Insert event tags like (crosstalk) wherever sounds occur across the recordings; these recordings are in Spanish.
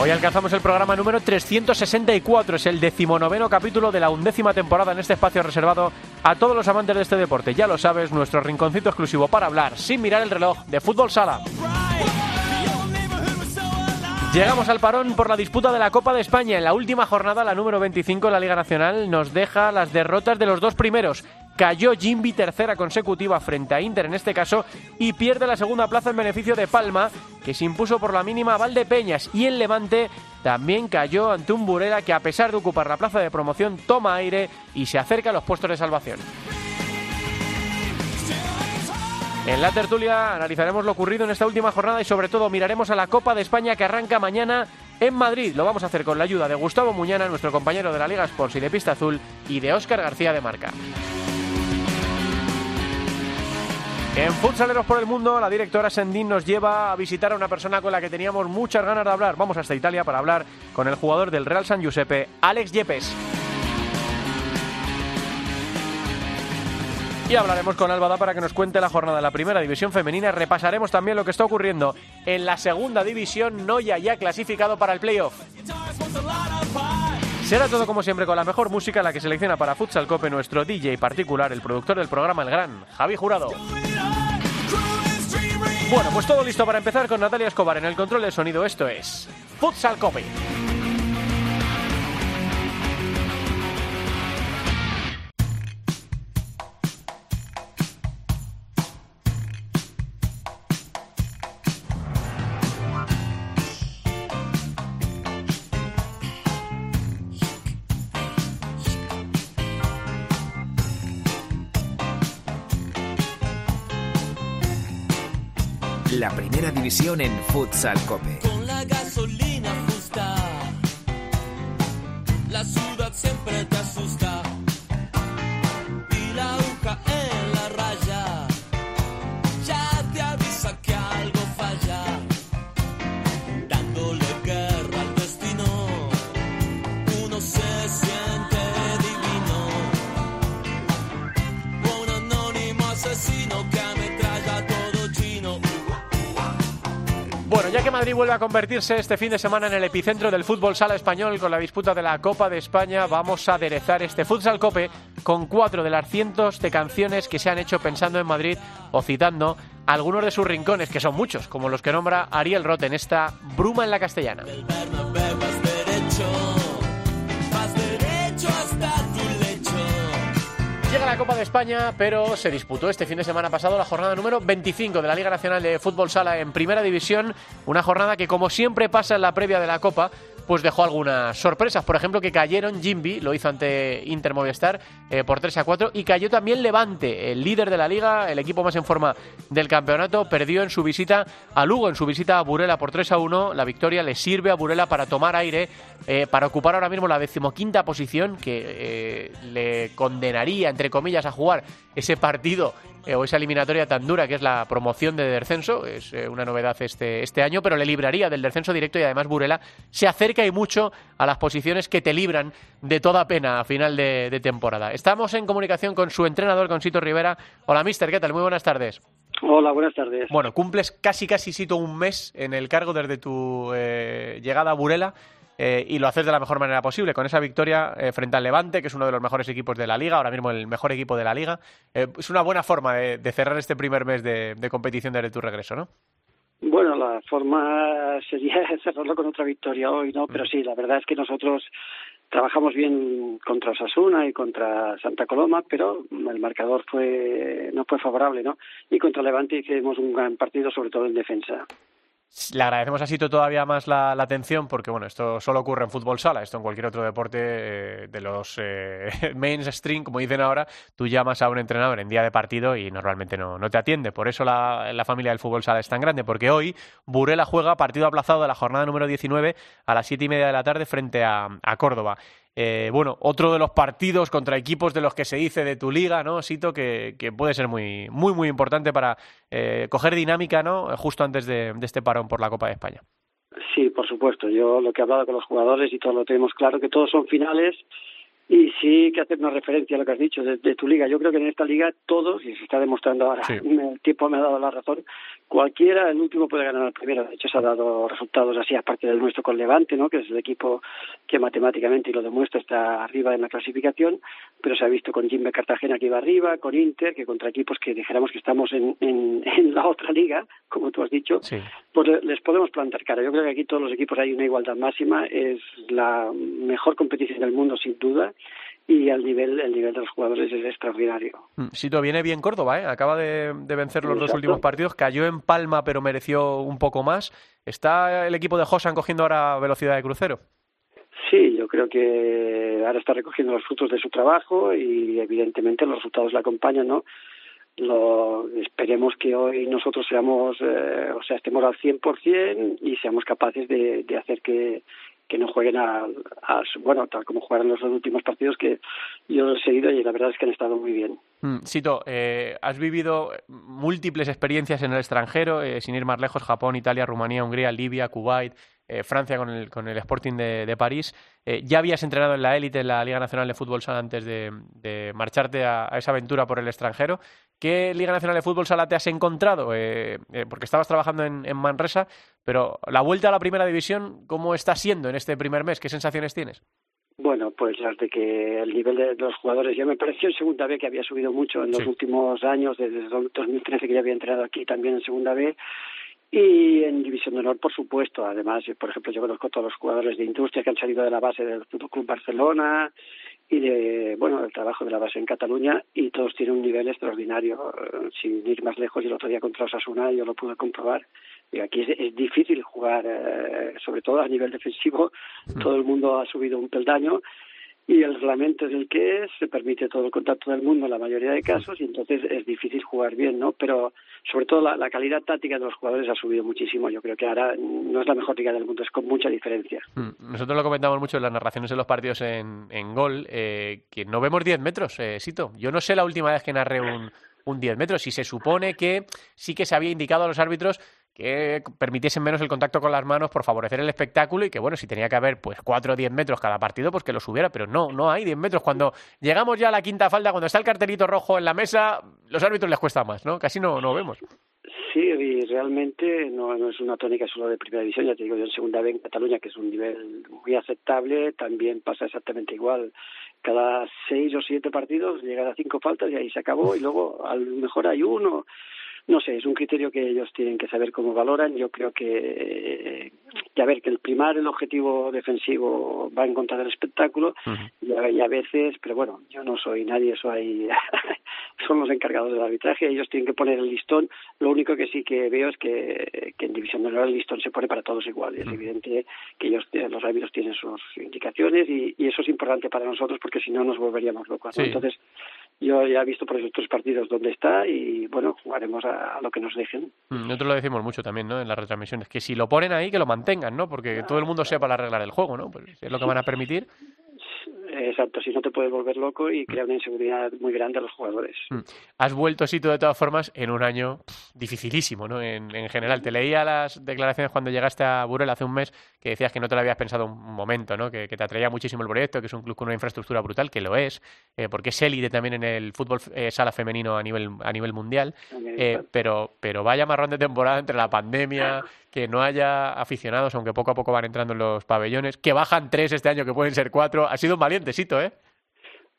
Hoy alcanzamos el programa número 364, es el decimonoveno capítulo de la undécima temporada en este espacio reservado a todos los amantes de este deporte. Ya lo sabes, nuestro rinconcito exclusivo para hablar sin mirar el reloj de fútbol sala. Llegamos al parón por la disputa de la Copa de España. En la última jornada, la número 25 de la Liga Nacional, nos deja las derrotas de los dos primeros. Cayó Jimby tercera consecutiva frente a Inter en este caso y pierde la segunda plaza en beneficio de Palma, que se impuso por la mínima a Valdepeñas. Y el Levante también cayó ante un Burela que a pesar de ocupar la plaza de promoción toma aire y se acerca a los puestos de salvación. En la tertulia analizaremos lo ocurrido en esta última jornada y sobre todo miraremos a la Copa de España que arranca mañana en Madrid. Lo vamos a hacer con la ayuda de Gustavo Muñana, nuestro compañero de la Liga Sports y de Pista Azul, y de Óscar García de Marca. En Futsaleros por el Mundo, la directora Sendín nos lleva a visitar a una persona con la que teníamos muchas ganas de hablar. Vamos hasta Italia para hablar con el jugador del Real San Giuseppe, Alex Yepes. Y hablaremos con Albada para que nos cuente la jornada de la primera división femenina. Repasaremos también lo que está ocurriendo en la segunda división, Noya ya clasificado para el playoff. Será todo como siempre con la mejor música, la que selecciona para Futsal Cope nuestro DJ particular, el productor del programa El Gran, Javi Jurado. Bueno, pues todo listo para empezar con Natalia Escobar en el control de sonido. Esto es Futsal Cope. División en Futsal Cope. Vuelve a convertirse este fin de semana en el epicentro del fútbol sala español con la disputa de la Copa de España, vamos a aderezar este Futsal Cope con cuatro de las cientos de canciones que se han hecho pensando en Madrid o citando algunos de sus rincones, que son muchos, como los que nombra Ariel Roth en esta Bruma en la Castellana. La Copa de España, pero se disputó este fin de semana pasado la jornada número 25 de la Liga Nacional de Fútbol Sala en Primera División. Una jornada que, como siempre pasa en la previa de la Copa, pues dejó algunas sorpresas. Por ejemplo, que cayeron Jimby, lo hizo ante Inter Movistar eh, por 3 a 4, y cayó también Levante, el líder de la liga, el equipo más en forma del campeonato, perdió en su visita a Lugo, en su visita a Burela por 3 a 1. La victoria le sirve a Burela para tomar aire, eh, para ocupar ahora mismo la decimoquinta posición, que eh, le condenaría, entre comillas, a jugar ese partido eh, o esa eliminatoria tan dura que es la promoción de descenso. Es eh, una novedad este, este año, pero le libraría del descenso directo y además Burela se acerca y mucho a las posiciones que te libran de toda pena a final de, de temporada. Estamos en comunicación con su entrenador, con Sito Rivera. Hola, mister, ¿qué tal? Muy buenas tardes. Hola, buenas tardes. Bueno, cumples casi, casi, Sito, un mes en el cargo desde tu eh, llegada a Burela. Eh, y lo haces de la mejor manera posible, con esa victoria eh, frente al Levante, que es uno de los mejores equipos de la liga, ahora mismo el mejor equipo de la liga. Eh, es una buena forma de, de cerrar este primer mes de, de competición desde tu regreso, ¿no? Bueno, la forma sería (laughs) cerrarlo con otra victoria hoy, ¿no? Pero sí, la verdad es que nosotros trabajamos bien contra Osasuna y contra Santa Coloma, pero el marcador fue no fue favorable, ¿no? Y contra Levante hicimos un gran partido, sobre todo en defensa. Le agradecemos a Sito todavía más la, atención porque, bueno, esto solo ocurre en fútbol sala, esto en cualquier otro deporte eh, de los eh, (laughs) mainstream, como dicen ahora, tú llamas a un entrenador en día de partido y normalmente no, no te atiende. Por eso la, la familia del fútbol sala es tan grande, porque hoy Burela juega partido aplazado de la jornada número 19 a las siete y media de la tarde frente a Córdoba. Eh, bueno, otro de los partidos contra equipos de los que se dice de tu liga, ¿no, Sito? Que, que puede ser muy, muy, muy importante para eh, coger dinámica, ¿no? Justo antes de, de este parón por la Copa de España. Sí, por supuesto. Yo lo que he hablado con los jugadores y todo lo tenemos claro, que todos son finales y sí que hacer una referencia a lo que has dicho de, de, tu liga. Yo creo que en esta liga todos, y se está demostrando ahora, sí. (laughs) el tiempo me ha dado la razón, cualquiera, el último puede ganar al primero. De hecho, se ha dado resultados así, aparte del nuestro con Levante, ¿no? que es el equipo que matemáticamente, y lo demuestra, está arriba en la clasificación, pero se ha visto con Jimbe Cartagena que iba arriba, con Inter, que contra equipos que dijéramos que estamos en, en, (laughs) en la otra liga, como tú has dicho, sí. pues les podemos plantar cara. Yo creo que aquí todos los equipos hay una igualdad máxima, es la mejor competición del mundo, sin duda y el nivel el nivel de los jugadores es extraordinario. Sito, viene bien Córdoba, ¿eh? acaba de, de vencer los Exacto. dos últimos partidos, cayó en Palma pero mereció un poco más. ¿Está el equipo de Josan cogiendo ahora velocidad de crucero? Sí, yo creo que ahora está recogiendo los frutos de su trabajo y evidentemente los resultados le acompañan, ¿no? Lo, esperemos que hoy nosotros seamos, eh, o sea, estemos al 100% y seamos capaces de, de hacer que, que no jueguen a, bueno tal como jugaron los dos últimos partidos que yo lo he seguido y la verdad es que han estado muy bien. Mm, Sito, eh, has vivido múltiples experiencias en el extranjero, eh, sin ir más lejos, Japón, Italia, Rumanía, Hungría, Libia, Kuwait, eh, Francia con el, con el Sporting de, de París. Eh, ya habías entrenado en la élite, en la Liga Nacional de Fútbol Sala, antes de, de marcharte a, a, esa aventura por el extranjero. ¿Qué Liga Nacional de Fútbol Sala te has encontrado? Eh, eh, porque estabas trabajando en, en, Manresa, pero la vuelta a la primera división, ¿cómo está siendo en este primer mes? ¿Qué sensaciones tienes? Bueno, pues las de que el nivel de los jugadores ya me pareció en segunda B que había subido mucho en los sí. últimos años, desde 2013 que ya había entrenado aquí también en segunda B y en División de Honor, por supuesto. Además, por ejemplo, yo conozco a todos los jugadores de industria que han salido de la base del Fútbol Club Barcelona y de, bueno, del trabajo de la base en Cataluña y todos tienen un nivel extraordinario. Sin ir más lejos, el otro día contra Osasuna yo lo pude comprobar. Y aquí es, es difícil jugar, eh, sobre todo a nivel defensivo. Todo el mundo ha subido un peldaño y el reglamento es el que es, se permite todo el contacto del mundo en la mayoría de casos y entonces es difícil jugar bien, ¿no? Pero sobre todo la, calidad táctica de los jugadores ha subido muchísimo. Yo creo que ahora no es la mejor liga del mundo, es con mucha diferencia. Nosotros lo comentamos mucho en las narraciones de los partidos en, en gol, eh, que no vemos 10 metros, eh, Sito. Yo no sé la última vez que narré un, un 10 metros y se supone que sí que se había indicado a los árbitros que permitiesen menos el contacto con las manos por favorecer el espectáculo y que, bueno, si tenía que haber pues 4 o 10 metros cada partido, pues que los hubiera, pero no, no hay 10 metros. Cuando llegamos ya a la quinta falda, cuando está el cartelito rojo en la mesa, los árbitros les cuesta más, ¿no? Casi no, no vemos. Sí, y realmente no, no es una tónica solo de primera división, ya te digo yo en segunda B en Cataluña, que es un nivel muy aceptable, también pasa exactamente igual. Cada seis o siete partidos llegan a cinco faltas y ahí se acabó, y luego a lo mejor hay uno no sé, es un criterio que ellos tienen que saber cómo valoran. Yo creo que, que a ver, que el primar el objetivo defensivo va en contra del espectáculo uh -huh. y, y, a veces, pero bueno, yo no soy nadie, soy (laughs) son los encargados del arbitraje, ellos tienen que poner el listón. Lo único que sí que veo es que, que en División de Honor el listón se pone para todos igual. Y es uh -huh. evidente que ellos, los árbitros tienen sus indicaciones y, y, eso es importante para nosotros porque si no nos volveríamos locos. Entonces, yo ya he visto por esos tres partidos dónde está y bueno, jugaremos a, lo que nos dejen. Nosotros lo decimos mucho también, ¿no? En las retransmisiones, que si lo ponen ahí, que lo mantengan, ¿no? Porque todo el mundo sepa la regla del juego, ¿no? Pues es lo que van a permitir. Exacto, si no te puedes volver loco y crear una inseguridad muy grande a los jugadores. Has vuelto, Sito, de todas formas, en un año dificilísimo, ¿no? En, en, general. Te leía las declaraciones cuando llegaste a Burel hace un mes que decías que no te lo habías pensado un momento, ¿no? Que, que te atraía muchísimo el proyecto, que es un club con una infraestructura brutal, que lo es, eh, porque es élite también en el fútbol eh, sala femenino a nivel, a nivel mundial. Eh, pero, pero vaya marrón de temporada entre la pandemia, (laughs) que no haya aficionados, aunque poco a poco van entrando en los pabellones, que bajan tres este año, que pueden ser cuatro. Ha sido un valientecito, ¿eh?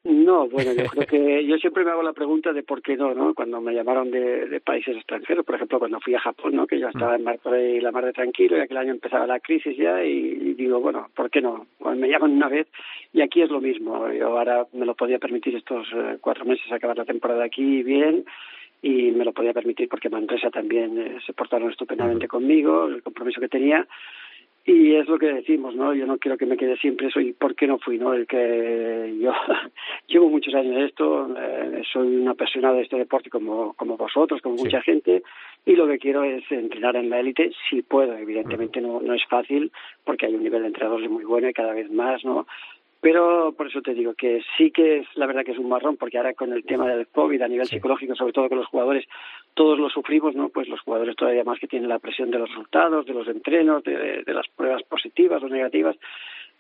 No, bueno, yo creo que yo siempre me hago la pregunta de por qué no, ¿no? Cuando me llamaron de, de países extranjeros, por ejemplo, cuando fui a Japón, ¿no? Que yo estaba en mar y la mar de tranquilo y aquel año empezaba la crisis ya y, y digo, bueno, ¿por qué no? Bueno, me llaman una vez y aquí es lo mismo. Yo ahora me lo podía permitir estos eh, cuatro meses acabar la temporada aquí bien y me lo podía permitir porque Manresa también eh, se portaron estupendamente conmigo, el compromiso que tenía y es lo que decimos, ¿no? Yo no quiero que me quede siempre eso y por qué no fui, ¿no? El que yo (laughs) llevo muchos años en esto, eh, soy una apasionada de este deporte como, como vosotros, como sí. mucha gente, y lo que quiero es entrenar en la élite si puedo, evidentemente no, no es fácil porque hay un nivel de entrenadores muy bueno y cada vez más, ¿no? Pero por eso te digo que sí que es la verdad que es un marrón, porque ahora con el tema del COVID a nivel psicológico, sobre todo con los jugadores, todos lo sufrimos, ¿no? Pues los jugadores todavía más que tienen la presión de los resultados, de los entrenos, de, de las pruebas positivas o negativas.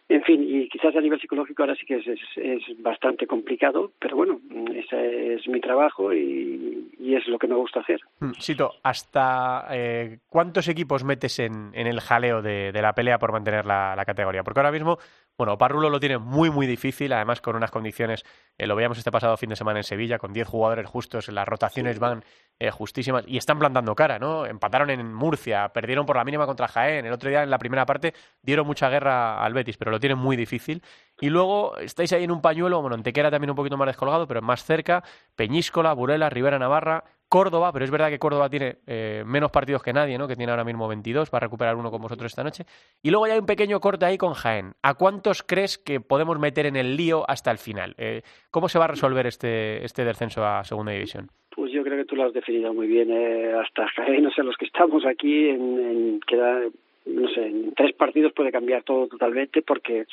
En fin, y quizás a nivel psicológico ahora sí que es, es, es bastante complicado, pero bueno, ese es mi trabajo y, y es lo que me gusta hacer. Sito, ¿hasta eh, cuántos equipos metes en, en el jaleo de, de, la pelea por mantener la, la categoría? Porque ahora mismo bueno, Parrulo lo tiene muy, muy difícil, además con unas condiciones, eh, lo veíamos este pasado fin de semana en Sevilla, con 10 jugadores justos, las rotaciones van eh, justísimas y están plantando cara, ¿no? Empataron en Murcia, perdieron por la mínima contra Jaén, el otro día en la primera parte dieron mucha guerra al Betis, pero lo tienen muy difícil. Y luego estáis ahí en un pañuelo, bueno, Antequera también un poquito más descolgado, pero más cerca, Peñíscola, Burela, Rivera Navarra, Córdoba, pero es verdad que Córdoba tiene eh, menos partidos que nadie, ¿no? Que tiene ahora mismo 22, va a recuperar uno con vosotros esta noche. Y luego ya hay un pequeño corte ahí con Jaén. ¿A cuántos crees que podemos meter en el lío hasta el final? Eh, ¿Cómo se va a resolver este, este descenso a Segunda División? Pues yo creo que tú lo has definido muy bien. Eh, hasta Jaén, o sea, los que estamos aquí, en, queda, no sé, en tres partidos puede cambiar todo totalmente porque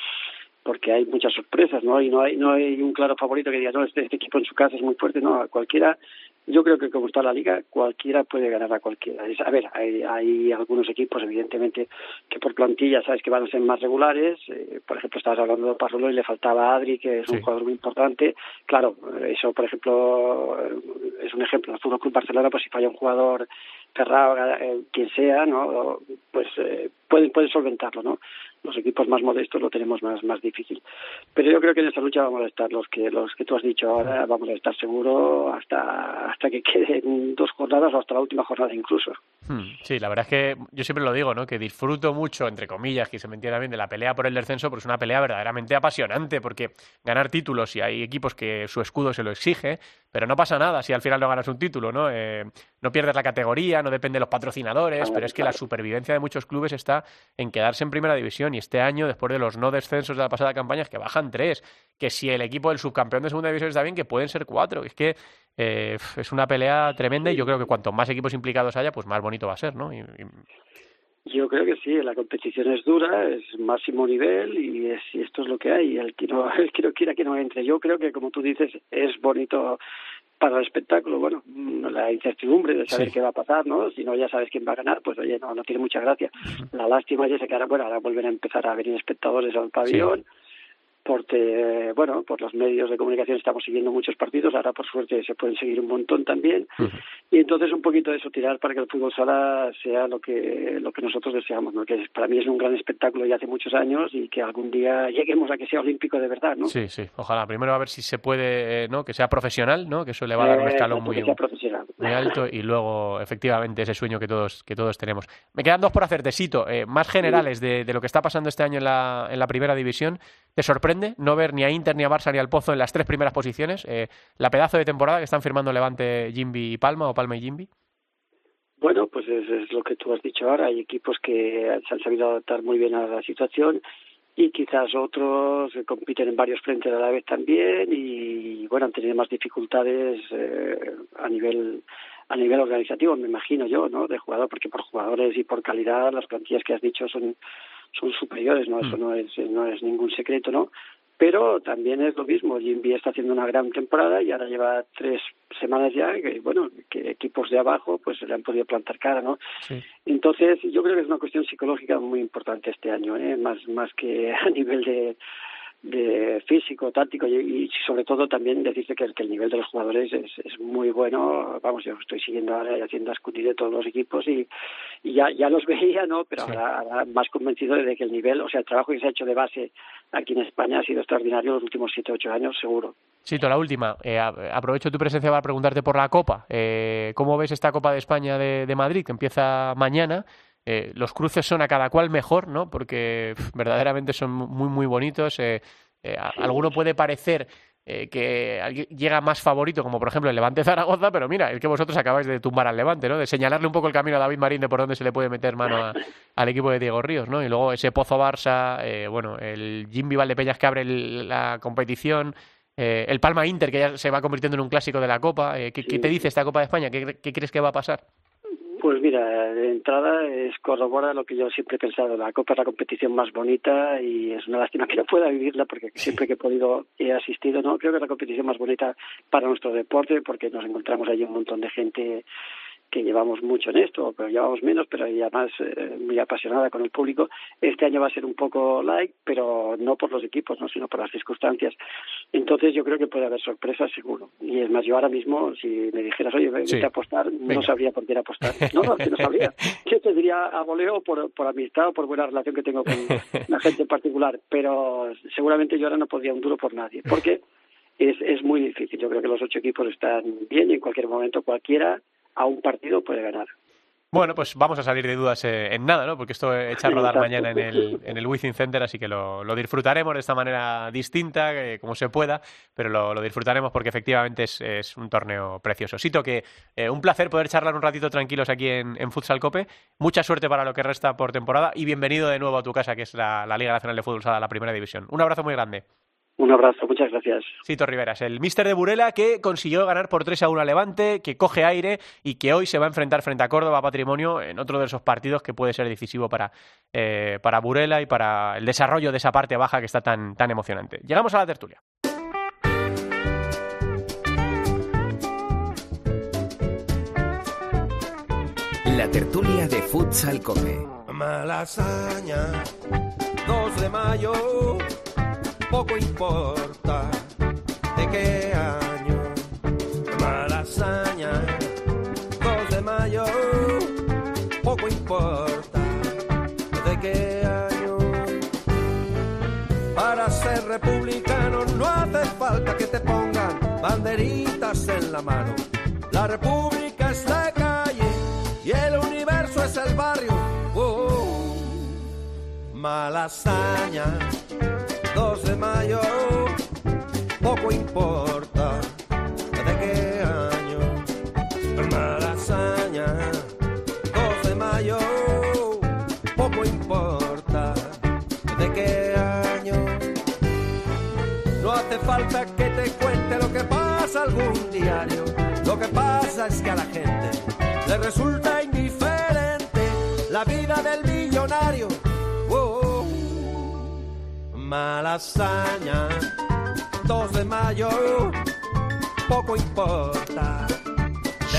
porque hay muchas sorpresas, ¿no? Y no hay no hay un claro favorito que diga, no, este, este equipo en su casa es muy fuerte, no, cualquiera yo creo que como está la liga, cualquiera puede ganar a cualquiera. A ver, hay, hay algunos equipos, evidentemente, que por plantilla sabes que van a ser más regulares. Eh, por ejemplo, estabas hablando de Parrolo y le faltaba a Adri, que es un jugador muy importante. Claro, eso, por ejemplo, es un ejemplo. El Fútbol Club Barcelona, pues si falla un jugador Ferrao, eh, quien sea, ¿no? Pues eh, pueden, pueden solventarlo, ¿no? Los equipos más modestos lo tenemos más, más difícil. Pero yo creo que en esta lucha vamos a estar los que, los que tú has dicho ahora, vamos a estar seguro hasta, hasta que queden dos jornadas o hasta la última jornada incluso. Sí, la verdad es que yo siempre lo digo, ¿no? Que disfruto mucho, entre comillas, que se me entienda bien, de la pelea por el descenso, porque es una pelea verdaderamente apasionante, porque ganar títulos y hay equipos que su escudo se lo exige, pero no pasa nada si al final no ganas un título, ¿no? Eh, no pierdes la categoría, no depende de los patrocinadores, pero es que la supervivencia de muchos clubes está en quedarse en primera división y este año, después de los no descensos de la pasada campaña, es que bajan tres, que si el equipo del subcampeón de segunda división está bien, que pueden ser cuatro, es que eh, es una pelea tremenda y yo creo que cuanto más equipos implicados haya, pues más bonito va a ser, ¿no? Y, y... Yo creo que sí, la competición es dura, es máximo nivel y, es, y esto es lo que hay. El que, no, (laughs) el que no quiera que no entre. Yo creo que, como tú dices, es bonito para el espectáculo, bueno, la incertidumbre de saber sí. qué va a pasar, ¿no? Si no ya sabes quién va a ganar, pues oye, no, no tiene mucha gracia. La lástima es que ahora, bueno, ahora vuelven a empezar a venir espectadores al pabellón. Sí porque bueno por los medios de comunicación estamos siguiendo muchos partidos ahora por suerte se pueden seguir un montón también. Uh -huh. y entonces un poquito de eso tirar para que el fútbol sala sea lo que lo que nosotros deseamos no que para mí es un gran espectáculo ya hace muchos años y que algún día (laughs) lleguemos a que sea olímpico de verdad no sí sí. Ojalá. Primero a ver si se puede no que sea profesional no que eso le va a dar un escalón muy, (laughs) muy alto y luego efectivamente ese sueño que todos que todos tenemos. Me quedan dos por hacerte cito eh, más generales de, de lo que está pasando este año en la en la primera división. Te sorprende no ver ni a Inter, ni a Barça, ni al Pozo en las tres primeras posiciones? Eh, ¿La pedazo de temporada que están firmando Levante, Jimby y Palma o Palma y Jimby? Bueno, pues es, es, lo que tú has dicho ahora. Hay equipos que se han sabido adaptar muy bien a la situación y quizás otros compiten en varios frentes a la vez también y, bueno, han tenido más dificultades eh, a nivel a nivel organizativo, me imagino yo, ¿no? De jugador, porque por jugadores y por calidad las plantillas que has dicho son son superiores, ¿no? Eso no es, no es ningún secreto, ¿no? Pero también es lo mismo, Jimby está haciendo una gran temporada y ahora lleva tres semanas ya que, bueno, que equipos de abajo pues le han podido plantar cara, ¿no? Sí. Entonces yo creo que es una cuestión psicológica muy importante este año, ¿eh? Más, más que a (laughs) nivel de, de físico, táctico y, y, sobre todo también decirte que, que el nivel de los jugadores es, es, muy bueno. Vamos, yo estoy siguiendo ahora y haciendo escutir de todos los equipos y, y ya, ya los (laughs) veía, ¿no? Pero sí. ahora, ahora, más convencido de que el nivel, o sea, el trabajo que se ha hecho de base aquí en España ha sido extraordinario los últimos 7 8 años, seguro. Sí, la última. Eh, aprovecho tu presencia para preguntarte por la Copa. Eh, ¿Cómo ves esta Copa de España de, de Madrid que empieza mañana? Eh, los cruces son a cada cual mejor, ¿no? Porque pff, verdaderamente son muy, muy bonitos. Eh, eh, a, alguno puede parecer eh, que llega más favorito, como por ejemplo el Levante Zaragoza, pero mira, es que vosotros acabáis de tumbar al Levante, ¿no? De señalarle un poco el camino a David Marín de por dónde se le puede meter mano a, al equipo de Diego Ríos, ¿no? Y luego ese Pozo Barça, eh, bueno, el Jimmy Valdepeñas que abre el, la competición, eh, el Palma Inter que ya se va convirtiendo en un clásico de la Copa. Eh, ¿qué, ¿qué, te dice esta Copa de España? ¿Qué, ¿Qué, crees que va a pasar? Mira, de entrada es corrobora lo que yo siempre he pensado. La Copa es la competición más bonita y es una lástima que no pueda vivirla porque siempre que he podido he asistido. No, creo que es la competición más bonita para nuestro deporte porque nos encontramos allí un montón de gente que llevamos mucho en esto, pero llevamos menos, pero ya más eh, muy apasionada con el público. Este año va a ser un poco light, pero no por los equipos, no sino por las circunstancias. Entonces yo creo que puede haber sorpresas seguro. Y es más, yo ahora mismo, si me dijeras, oye, vete Sí. a apostar, Venga. no sabría por qué ir a apostar. No, no, que no sabría. (laughs) Yo te diría a voleo por, por amistad o por buena relación que tengo con (laughs) la gente en particular, pero seguramente yo ahora no podría un duro por nadie, porque es, es muy difícil. Yo creo que los ocho equipos están bien y en cualquier momento cualquiera a un partido puede ganar. Bueno, pues vamos a salir de dudas eh, en nada, ¿no? Porque esto echa a rodar mañana en el, en el Wizzing Center, así que lo, lo disfrutaremos de esta manera distinta, eh, como se pueda, pero lo, lo disfrutaremos porque efectivamente es, es un torneo precioso. Sito, que eh, un placer poder charlar un ratito tranquilos aquí en, en Futsal Cope. Mucha suerte para lo que resta por temporada y bienvenido de nuevo a tu casa, que es la, la Liga Nacional de Fútbol Sala, la primera división. Un abrazo muy grande. Un abrazo, muchas gracias. Sito Riveras, el míster de Burela que consiguió ganar por 3 a 1 a Levante, que coge aire y que hoy se va a enfrentar frente a Córdoba Patrimonio en otro de esos partidos que puede ser decisivo para, eh, para Burela y para el desarrollo de esa parte baja que está tan, tan emocionante. Llegamos a la tertulia. La tertulia de Futsal Cope. Malasaña, 2 de mayo, poco importa de qué año. Malasaña, 2 de mayo, poco importa de qué año. Para ser republicano no hace falta que te pongan banderitas en la mano. La república es la calle y el universo es el barrio. Oh, Malasaña, 2 de mayo, poco importa de qué año. Malasaña, 2 de mayo, poco importa de qué año. No hace falta que te cuente lo que pasa algún diario. Lo que pasa es que a la gente le resulta indiferente la vida del millonario. Malasaña, 2 de mayo, poco importa.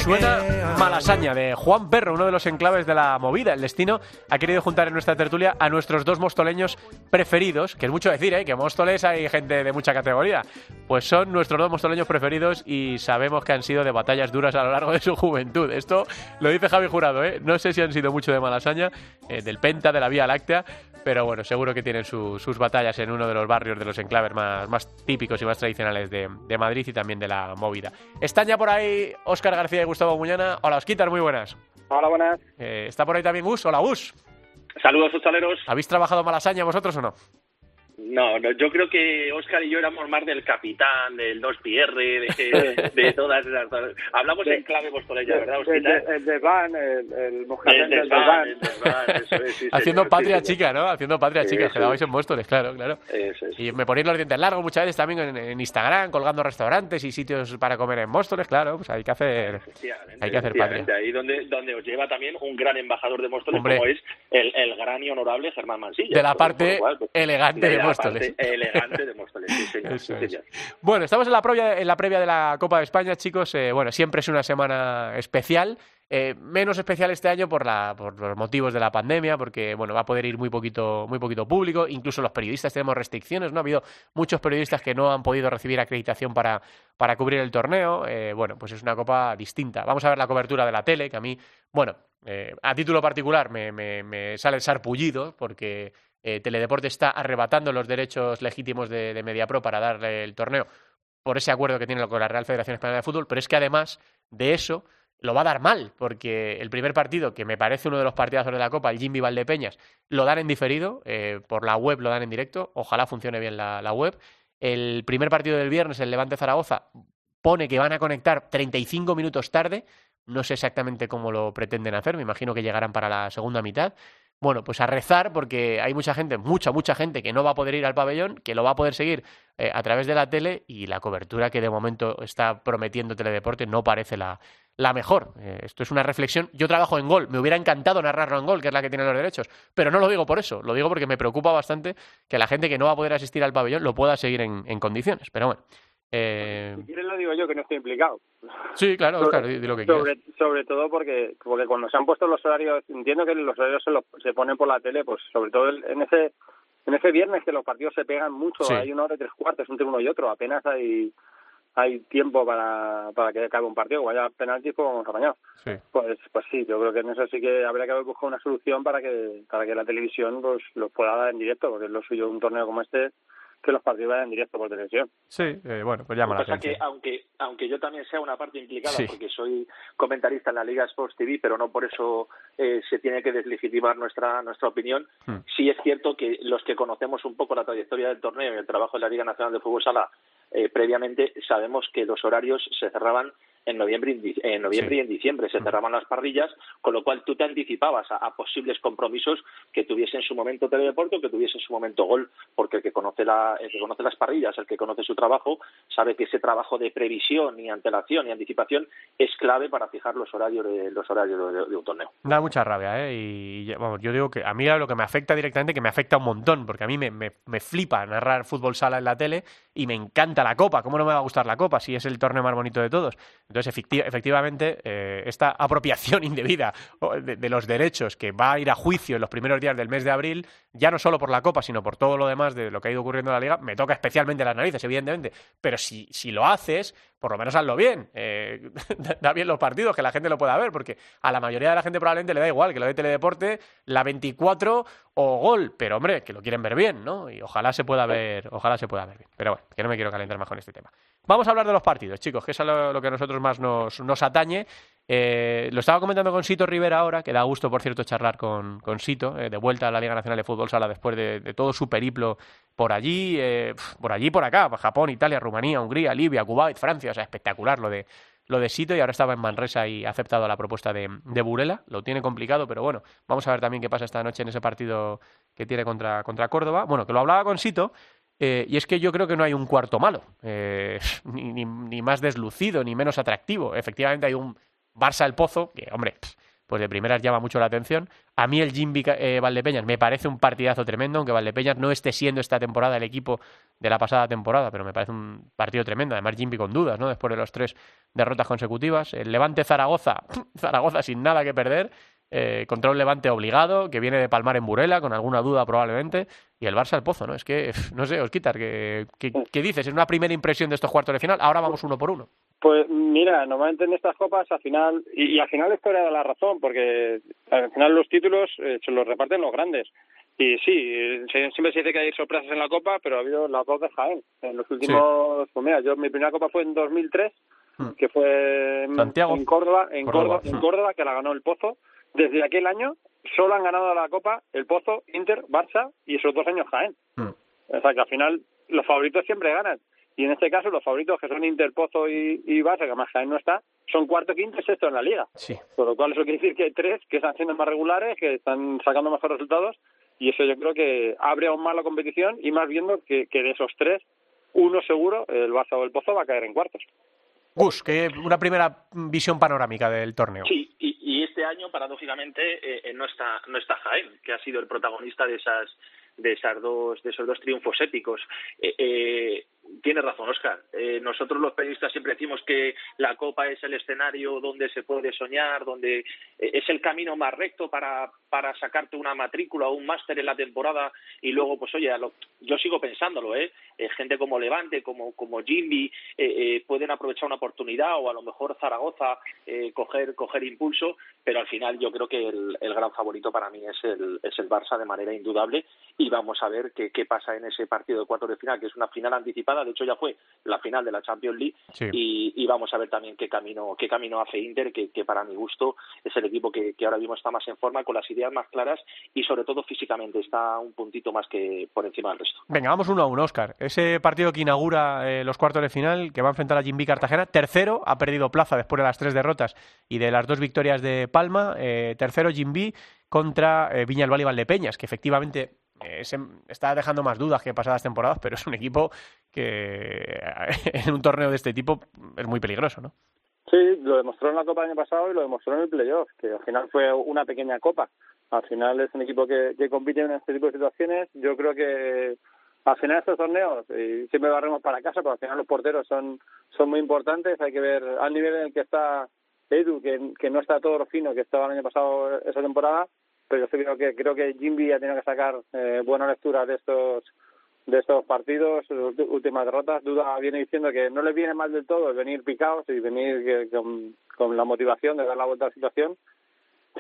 Suena. Malasaña de Juan Perro, uno de los enclaves de la movida. El destino ha querido juntar en nuestra tertulia a nuestros dos mostoleños preferidos, que es mucho decir, ¿eh? que Móstoles hay gente de mucha categoría. Pues son nuestros dos mostoleños preferidos y sabemos que han sido de batallas duras a lo largo de su juventud. Esto lo dice Javi Jurado, ¿eh? No sé si han sido mucho de Malasaña, eh, del Penta, de la Vía Láctea, pero bueno, seguro que tienen su- sus batallas en uno de los barrios de los enclaves más, más típicos y más tradicionales de, de Madrid y también de la movida. Están ya por ahí Óscar García y Gustavo Muñana. Hola, Osquitar, muy buenas. Hola, buenas. Eh, ¿Está por ahí también Gus? Hola, Gus. Saludos, futsaleros. ¿Habéis trabajado Malasaña vosotros o no? No, no, yo creo que Óscar y yo éramos más del capitán, del 2PR, de, (laughs) de todas esas cosas. Hablamos en clave mostoleña, ¿verdad, El, el desván, el, el del eso sí, Haciendo señor, patria sí, chica, ¿no? Haciendo patria Sí, chica. sí. Quedabais en Móstoles, claro, claro. Eso es. Y me ponéis los dientes largos muchas veces también en, en Instagram, colgando restaurantes y sitios para comer en Móstoles, claro. Pues hay que hacer... Hay que hacer efectivamente. Ahí donde, donde os lleva también un gran embajador de Móstoles, Hombre. como es el, el gran y honorable Germán Mansilla. De la parte cual, pues, elegante de la Móstoles. elegante de Móstoles, sí, señor. Eso sí, es. señor. Bueno, estamos en la previa, en la previa de la Copa de España, chicos. Eh, bueno, siempre es una semana especial. Eh, menos especial este año por, la, por los motivos de la pandemia, porque bueno, va a poder ir muy poquito, muy poquito público. Incluso los periodistas tenemos restricciones, ¿no? Ha habido muchos periodistas que no han podido recibir acreditación para, para cubrir el torneo. Eh, bueno, pues es una copa distinta. Vamos a ver la cobertura de la tele, que a mí, bueno, eh, a título particular me, me, me sale el sarpullido, porque eh, Teledeporte está arrebatando los derechos legítimos de, Mediapro para darle el torneo por ese acuerdo que tiene con la Real Federación Española de Fútbol, pero es que además de eso lo va a dar mal, porque el primer partido, que me parece uno de los partidazos de la Copa, el Jimmy Valdepeñas, lo dan en diferido, eh, por la web lo dan en directo, ojalá funcione bien la, la web. El primer partido del viernes, el Levante Zaragoza, pone que van a conectar 35 minutos tarde, no sé exactamente cómo lo pretenden hacer, me imagino que llegarán para la segunda mitad. Bueno, pues a rezar porque hay mucha gente, mucha, mucha gente que no va a poder ir al pabellón, que lo va a poder seguir eh, a través de la tele y la cobertura que de momento está prometiendo Teledeporte no parece la, la mejor. Eh, esto es una reflexión. Yo trabajo en gol, me hubiera encantado narrarlo en gol, que es la que tiene los derechos, pero no lo digo por eso, lo digo porque me preocupa bastante que la gente que no va a poder asistir al pabellón lo pueda seguir en, en condiciones. Pero bueno. Eh... Si quieres lo digo yo, que no estoy implicado. Sí, claro, Oscar, di lo que sobre, quieras. sobre todo porque porque cuando se han puesto los horarios, entiendo que los horarios se, los, se ponen por la tele, pues sobre todo en ese en ese viernes que los partidos se pegan mucho, Sí. hay una hora y tres cuartos entre uno y otro, apenas hay hay tiempo para, para que acabe un partido, vaya penaltis como hemos amañado. Sí. Pues pues sí, yo creo que en eso sí que habría que haber buscado una solución para que para que la televisión pues los pueda dar en directo, porque es lo suyo un torneo como este que los partidos vayan directo por televisión. Sí, eh, bueno, pues llama la pasa que aunque aunque yo también sea una parte implicada Sí. porque soy comentarista en la Liga Sports TV pero no por eso eh, se tiene que deslegitimar nuestra nuestra opinión Hmm. sí es cierto que los que conocemos un poco la trayectoria del torneo y el trabajo de la Liga Nacional de Fútbol Sala eh, previamente sabemos que los horarios se cerraban en noviembre, y en noviembre Sí. y en diciembre se cerraban las parrillas, con lo cual tú te anticipabas a, a posibles compromisos que tuviese en su momento Teledeporte o que tuviese en su momento Gol, porque el que conoce la, el que conoce las parrillas, el que conoce su trabajo, sabe que ese trabajo de previsión y antelación y anticipación es clave para fijar los horarios de, los horarios de, de un torneo. Da mucha rabia, ¿eh? Y vamos, yo digo que a mí lo que me afecta directamente, que me afecta un montón, porque a mí me, me, me flipa narrar fútbol sala en la tele y me encanta la Copa. ¿Cómo no me va a gustar la Copa si es el torneo más bonito de todos? Entonces, efecti- efectivamente, eh, esta apropiación (laughs) indebida de los derechos que va a ir a juicio en los primeros días del mes de abril, ya no solo por la Copa, sino por todo lo demás de lo que ha ido ocurriendo en la Liga, me toca especialmente las narices, evidentemente. Pero si, si lo haces, por lo menos hazlo bien. Eh, (laughs) da bien los partidos, que la gente lo pueda ver, porque a la mayoría de la gente probablemente le da igual que lo de Teledeporte, la 24 o gol, pero hombre, que lo quieren ver bien, ¿no? Y ojalá se pueda ver, ojalá se pueda ver bien. Pero bueno, que no me quiero calentar más con este tema. Vamos a hablar de los partidos, chicos, que es lo, lo que a nosotros más nos, atañe. Eh, lo estaba comentando con Sito Rivera ahora, que da gusto, por cierto, charlar con, Sito, eh, de vuelta a la Liga Nacional de Fútbol Sala después de, todo su periplo por allí, eh, por allí, por acá, Japón, Italia, Rumanía, Hungría, Libia, Kuwait, Francia, o sea, espectacular lo de, lo de Sito y ahora estaba en Manresa y ha aceptado la propuesta de, de Burela. Lo tiene complicado, pero bueno, vamos a ver también qué pasa esta noche en ese partido que tiene contra, contra Córdoba. Bueno, que lo hablaba con Sito. Eh, y es que yo creo que no hay un cuarto malo, eh, (laughs) ni, ni- más deslucido, ni menos atractivo. Efectivamente hay un Barça el Pozo, que hombre, pues de primeras llama mucho la atención. A mí el Jimby eh, Valdepeñas me parece un partidazo tremendo, aunque Valdepeñas no esté siendo esta temporada el equipo de la pasada temporada, pero me parece un partido tremendo. Además, Jimby con dudas, ¿no? Después de los tres derrotas consecutivas. El Levante Zaragoza, (laughs) Zaragoza sin nada que perder. Eh, contra un Levante obligado, que viene de palmar en Burela, con alguna duda probablemente. Y el Barça el Pozo, ¿no? Es que, (laughs) no sé, Osquitar, ¿qué, qué, qué dices? Es una primera impresión de estos cuartos de final. Ahora vamos uno por uno. Pues mira, normalmente en estas copas al final, y, y al final esto era la razón, porque al final los títulos eh, se los reparten los grandes. Y sí, siempre se dice que hay sorpresas en la copa, pero ha habido las dos de Jaén. En los últimos, pues mira, yo mi primera copa fue en 2003, Hmm. que fue en, en Córdoba, en Córdoba, Córdoba, en hmm. Córdoba, que la ganó el Pozo. Desde aquel año solo han ganado la copa el Pozo, Inter, Barça y esos dos años Jaén. Mm. O sea que al final los favoritos siempre ganan. Y en este caso los favoritos que son Inter, Pozo y, y Barça, que además Jaén no está, son cuarto, quinto y sexto en la liga. Sí. Por lo cual eso quiere decir que hay tres que están siendo más regulares, que están sacando mejores resultados y eso yo creo que abre aún más la competición y más viendo que, que de esos tres, uno seguro, el Barça o el Pozo, va a caer en cuartos. Gus, que una primera visión panorámica del torneo. Sí, y, y este año, paradójicamente, eh, eh, no está no está Jaén, que ha sido el protagonista de esas de esas dos de esos dos triunfos épicos. Eh, eh, tiene razón, Oscar. Eh, nosotros los periodistas siempre decimos que la Copa es el escenario donde se puede soñar, donde eh, es el camino más recto para, para sacarte una matrícula o un máster en la temporada y luego, pues oye, lo- yo sigo pensándolo, ¿eh? Eh, gente como Levante, como, como eh, eh, pueden aprovechar una oportunidad o a lo mejor Zaragoza coger, coger impulso, pero al final yo creo que el, el gran favorito para mí es el, es el Barça de manera indudable y vamos a ver qué, qué pasa en ese partido de cuartos de final, que es una final anticipada, de hecho ya fue la final de la Champions League Sí. y, y vamos a ver también qué camino, qué camino hace Inter, que, que para mi gusto es el equipo que, que ahora mismo está más en forma, con las ideas más claras y sobre todo físicamente está un puntito más que por encima del resto. Venga, vamos uno a uno, Oscar. Ese partido que inaugura eh, los cuartos de final, que va a enfrentar a Jimby Cartagena, tercero, ha perdido plaza después de las tres derrotas y de las dos victorias de Palma. Eh, tercero, Jimby contra eh, Viñalbal y Valdepeñas, que efectivamente eh, está dejando más dudas que pasadas temporadas, pero es un equipo que eh, (laughs) en un torneo de este tipo es muy peligroso, ¿no? Sí, lo demostró en la Copa del año pasado y lo demostró en el playoff, que al final fue una pequeña copa. Al final es un equipo que, compite en este tipo de situaciones. Yo creo que al final estos torneos y siempre barremos para casa, pero al final los porteros son, son muy importantes. Hay que ver al nivel en el que está Edu, que, que no está todo fino que estaba el año pasado esa temporada, pero yo creo que creo que Jimby ha tenido que sacar eh, buena lectura de estos de estos partidos, las últimas derrotas. Duda viene diciendo que no le viene mal del todo el venir picados y venir que, con, con la motivación de dar la vuelta a la situación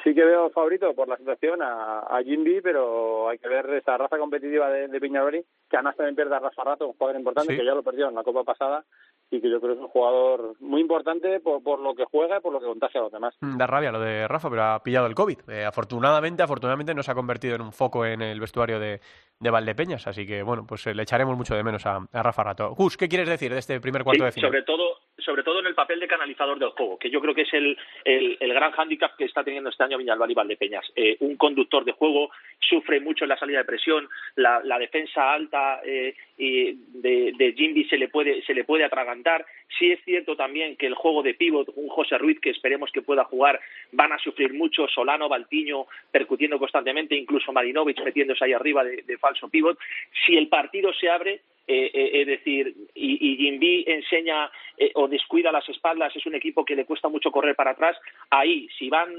sí que veo favorito por la situación a, a Jimby, pero hay que ver esa raza competitiva de, de Piñaroli, que además también pierde a Rafa Rato, un jugador importante Sí. que ya lo perdió en la Copa pasada y que yo creo que es un jugador muy importante por, por lo que juega y por lo que contagia a los demás. Mm, Da rabia lo de Rafa, pero ha pillado el COVID. Eh, afortunadamente, afortunadamente no se ha convertido en un foco en el vestuario de, de Valdepeñas, así que bueno, pues eh, le echaremos mucho de menos a, a Rafa Rato. Gus, ¿qué quieres decir de este primer cuarto Sí, de final? sobre todo sobre todo en el papel de canalizador del juego, que yo creo que es el, el, gran hándicap que está teniendo este año Viñalbal y Valdepeñas. Eh, un conductor de juego sufre mucho en la salida de presión, la, la defensa alta eh, y de, de Jimby se le puede se le puede atragantar. Sí es cierto también que el juego de pívot, un José Ruiz que esperemos que pueda jugar, van a sufrir mucho, Solano, Baltiño percutiendo constantemente, incluso Marinovich metiéndose ahí arriba de, falso pívot. Si el partido se abre, eh, eh, es decir, y, y Jimby enseña eh, o descuida las espaldas, es un equipo que le cuesta mucho correr para atrás, ahí, si van,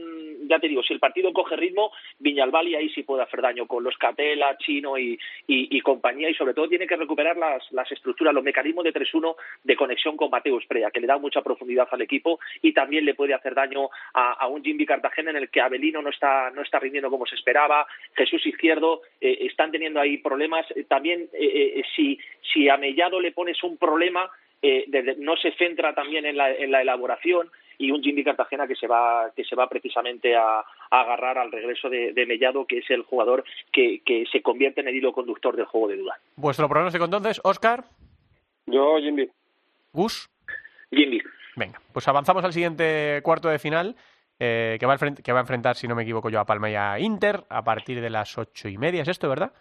ya te digo, si el partido coge ritmo, Viñalbali ahí sí puede hacer daño con los Catela, Chino y, y, y compañía, y sobre todo tiene que recuperar las, las estructuras, los mecanismos de 3-1 de conexión con Mateus que le da mucha profundidad al equipo y también le puede hacer daño a, a un Jimmy Cartagena en el que Abelino no está, no está rindiendo como se esperaba, Jesús Izquierdo, eh, están teniendo ahí problemas, Eh, también eh, eh, si, si a Mellado le pones un problema, eh, desde- no se centra también en la, en la elaboración y un Jimmy Cartagena que se va que se va precisamente a, a agarrar al regreso de, de Mellado que es el jugador que, que se convierte en el hilo conductor del juego de duda. Vuestro pronóstico entonces, Oscar, Yo, Jimby. Gus. Jimmy Venga, pues avanzamos al siguiente cuarto de final, eh, que, va a enfrent- que va a enfrentar, si no me equivoco yo, a Palma y a Inter a partir de las ocho y media. ¿Es esto, verdad?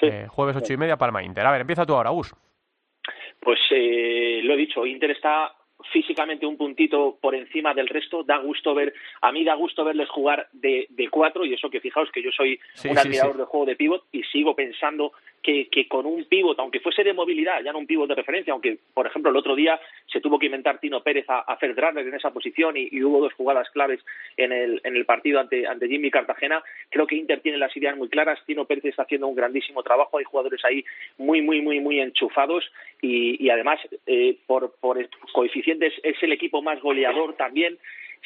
Sí. Eh, jueves ocho y media, Palma Inter. A ver, empieza tú ahora, Gus. Pues eh, lo he dicho, Inter está físicamente un puntito por encima del resto, da gusto ver, a mí da gusto verles jugar de, de cuatro y eso que fijaos que yo soy Sí, un admirador sí. del juego de pívot y sigo pensando que, que con un pívot, aunque fuese de movilidad, ya no un pívot de referencia, aunque por ejemplo el otro día se tuvo que inventar Tino Pérez a, a hacer dragler en esa posición y, y hubo dos jugadas claves en el, en el partido ante, ante Jimmy Cartagena, creo que Inter tiene las ideas muy claras, Tino Pérez está haciendo un grandísimo trabajo, hay jugadores ahí muy, muy, muy, muy enchufados y, y además eh, por, por es el equipo más goleador también.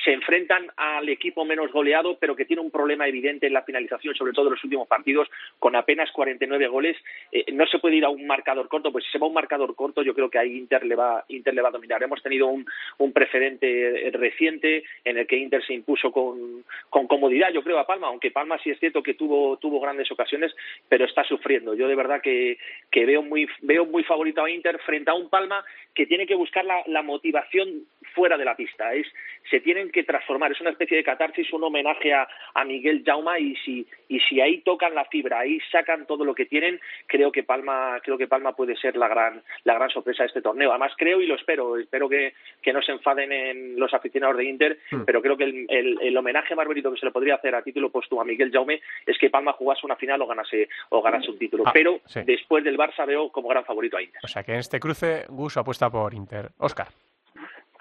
Se enfrentan al equipo menos goleado, pero que tiene un problema evidente en la finalización, sobre todo en los últimos partidos, con apenas 49 goles. Eh, no se puede ir a un marcador corto, pues si se va a un marcador corto, yo creo que ahí Inter le va, Inter le va a dominar. Hemos tenido un, un precedente reciente en el que Inter se impuso con, con comodidad, yo creo, a Palma, aunque Palma sí es cierto que tuvo, tuvo grandes ocasiones, pero está sufriendo. Yo de verdad que, que veo, muy, veo muy favorito a Inter frente a un Palma que tiene que buscar la, la motivación fuera de la pista. Es, se tienen que transformar, es una especie de catarsis, un homenaje a, a Miguel Jauma y si, y si ahí tocan la fibra, ahí sacan todo lo que tienen, creo que Palma, creo que Palma puede ser la gran, la gran sorpresa de este torneo. Además creo y lo espero, espero que, que no se enfaden en los aficionados de Inter, Hmm. pero creo que el, el, el homenaje más bonito que se le podría hacer a título póstumo a Miguel Jaume es que Palma jugase una final o ganase, o ganase un título. Ah, pero sí. después del Barça veo como gran favorito a Inter. O sea que en este cruce, Gus apuesta por Inter. Oscar.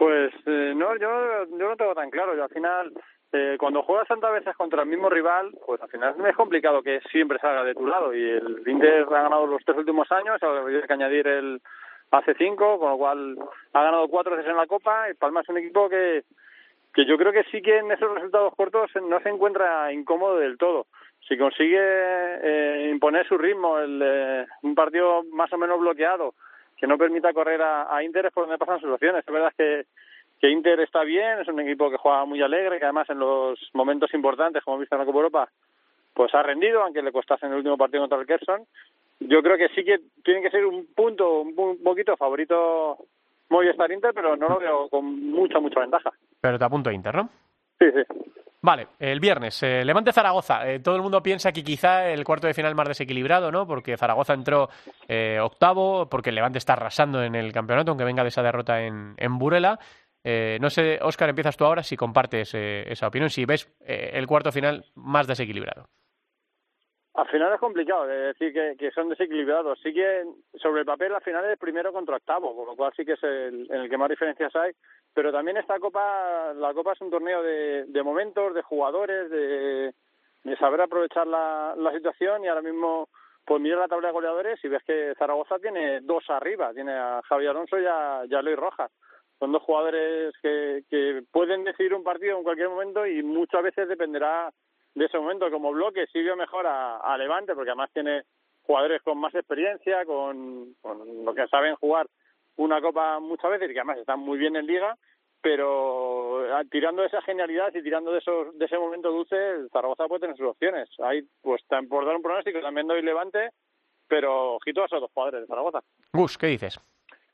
Pues eh, no, yo, yo no tengo tan claro. Yo al final, eh, cuando juegas tantas veces contra el mismo rival, pues al final es complicado que siempre salga de tu lado. Y el Inter ha ganado los tres últimos años, habría que añadir el hace cinco, con lo cual ha ganado cuatro veces en la Copa. Y Palma es un equipo que, que yo creo que sí que en esos resultados cortos no se encuentra incómodo del todo. Si consigue eh, imponer su ritmo, el, eh, un partido más o menos bloqueado, que no permita correr a, a Inter es por donde pasan soluciones. Es verdad que, que Inter está bien, es un equipo que juega muy alegre, que además en los momentos importantes, como hemos visto en la Copa Europa, pues ha rendido, aunque le costase en el último partido contra el Kerson. Yo creo que sí que tiene que ser un punto, un, pu- un poquito favorito Movistar Inter, pero no lo veo con mucha, mucha ventaja. Pero te apunto a Inter, ¿no? Sí, sí. Vale, el viernes, eh, Levante Zaragoza. Eh, todo el mundo piensa que quizá el cuarto de final más desequilibrado, ¿no? Porque Zaragoza entró eh, octavo, porque el Levante está arrasando en el campeonato, aunque venga de esa derrota en, en Burela. Eh, no sé, Óscar, empiezas tú ahora si compartes eh, esa opinión, si ves eh, el cuarto final más desequilibrado. Al final es complicado de decir que, que son desequilibrados. Sí que sobre el papel al final es primero contra octavo, con lo cual sí que es el, en el que más diferencias hay. Pero también esta copa, la copa es un torneo de, de momentos, de jugadores, de, de saber aprovechar la, la situación y ahora mismo pues mira la tabla de goleadores y ves que Zaragoza tiene dos arriba, tiene a Javier Alonso y a, y Luis Rojas. Son dos jugadores que, que pueden decidir un partido en cualquier momento y muchas veces dependerá de ese momento. Como bloque sirvió mejor a, a Levante porque además tiene jugadores con más experiencia, con, con lo que saben jugar una copa muchas veces que además están muy bien en liga pero ah, tirando de esa genialidad y tirando de esos de ese momento dulce Zaragoza puede tener sus opciones ahí pues por dar un pronóstico también doy Levante pero ojito a esos dos jugadores de Zaragoza Gus, ¿qué dices?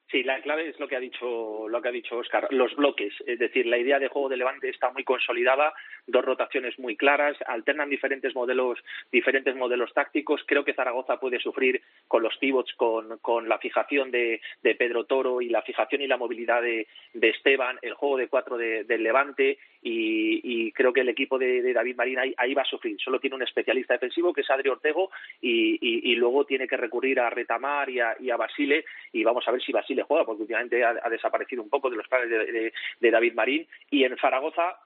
Sí, la clave es lo que ha dicho lo que ha dicho Oscar, los bloques, es decir, la idea de juego de Levante está muy consolidada, dos rotaciones muy claras, alternan diferentes modelos diferentes modelos tácticos. Creo que Zaragoza puede sufrir con los pivots, con, con la fijación de, de Pedro Toro y la fijación y la movilidad de, de Esteban, el juego de cuatro de- del Levante y, creo que el equipo de, David Marín ahí, ahí va a sufrir. Solo tiene un especialista defensivo que es Adri Ortego y, y- luego tiene que recurrir a Retamar y a Basile y vamos a ver si Basile juega porque últimamente ha, ha desaparecido un poco de los planes de, de- de David Marín. Y en Zaragoza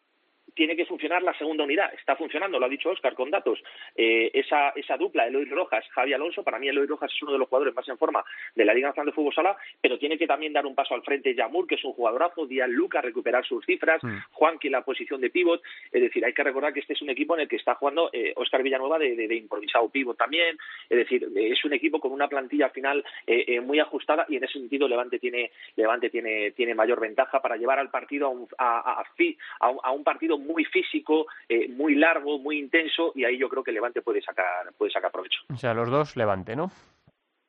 tiene que funcionar la segunda unidad. Está funcionando, lo ha dicho Oscar con datos. Eh, esa, esa dupla, Eloy Rojas, Javi Alonso, para mí Eloy Rojas es uno de los jugadores más en forma de la Liga Nacional de Fútbol Sala, pero tiene que también dar un paso al frente Yamur, que es un jugadorazo, Díaz Luca, recuperar sus cifras, Mm. Juanqui en la posición de pívot. Es decir, hay que recordar que este es un equipo en el que está jugando eh, Oscar Villanueva de, de- de improvisado pívot también. Es decir, es un equipo con una plantilla al final eh, eh, muy ajustada y en ese sentido Levante tiene Levante tiene, tiene mayor ventaja para llevar al partido a un, a, a- a un partido muy físico, eh, muy largo, muy intenso y ahí yo creo que Levante puede sacar puede sacar provecho. O sea, los dos Levante, ¿no?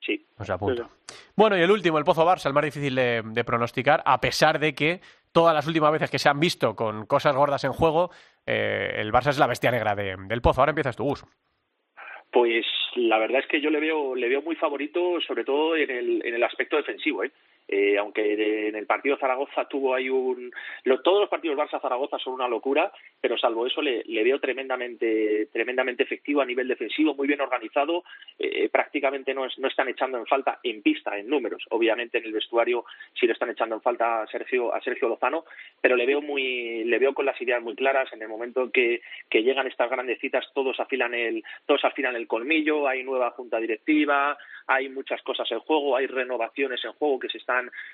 Sí. Os apunto. Bueno, y el último, el Pozo Barça, el más difícil de, de pronosticar, a pesar de que todas las últimas veces que se han visto con cosas gordas en juego, eh, el Barça es la bestia negra de- del Pozo. Ahora empiezas tú, Gus. Pues la verdad es que yo le veo le veo muy favorito, sobre todo en el, en el aspecto defensivo. ¿eh? Eh, aunque en el partido Zaragoza tuvo ahí un... lo- todos los partidos Barça-Zaragoza son una locura, pero salvo eso le, veo tremendamente tremendamente efectivo a nivel defensivo, muy bien organizado, eh, prácticamente no, es- no están echando en falta en pista, en números. Obviamente en el vestuario sí le están echando en falta a Sergio, a Sergio Lozano, pero le veo muy le veo con las ideas muy claras en el momento en que, que llegan estas grandes citas todos afilan el todos afilan el colmillo hay nueva junta directiva hay muchas cosas en juego hay renovaciones en juego que se están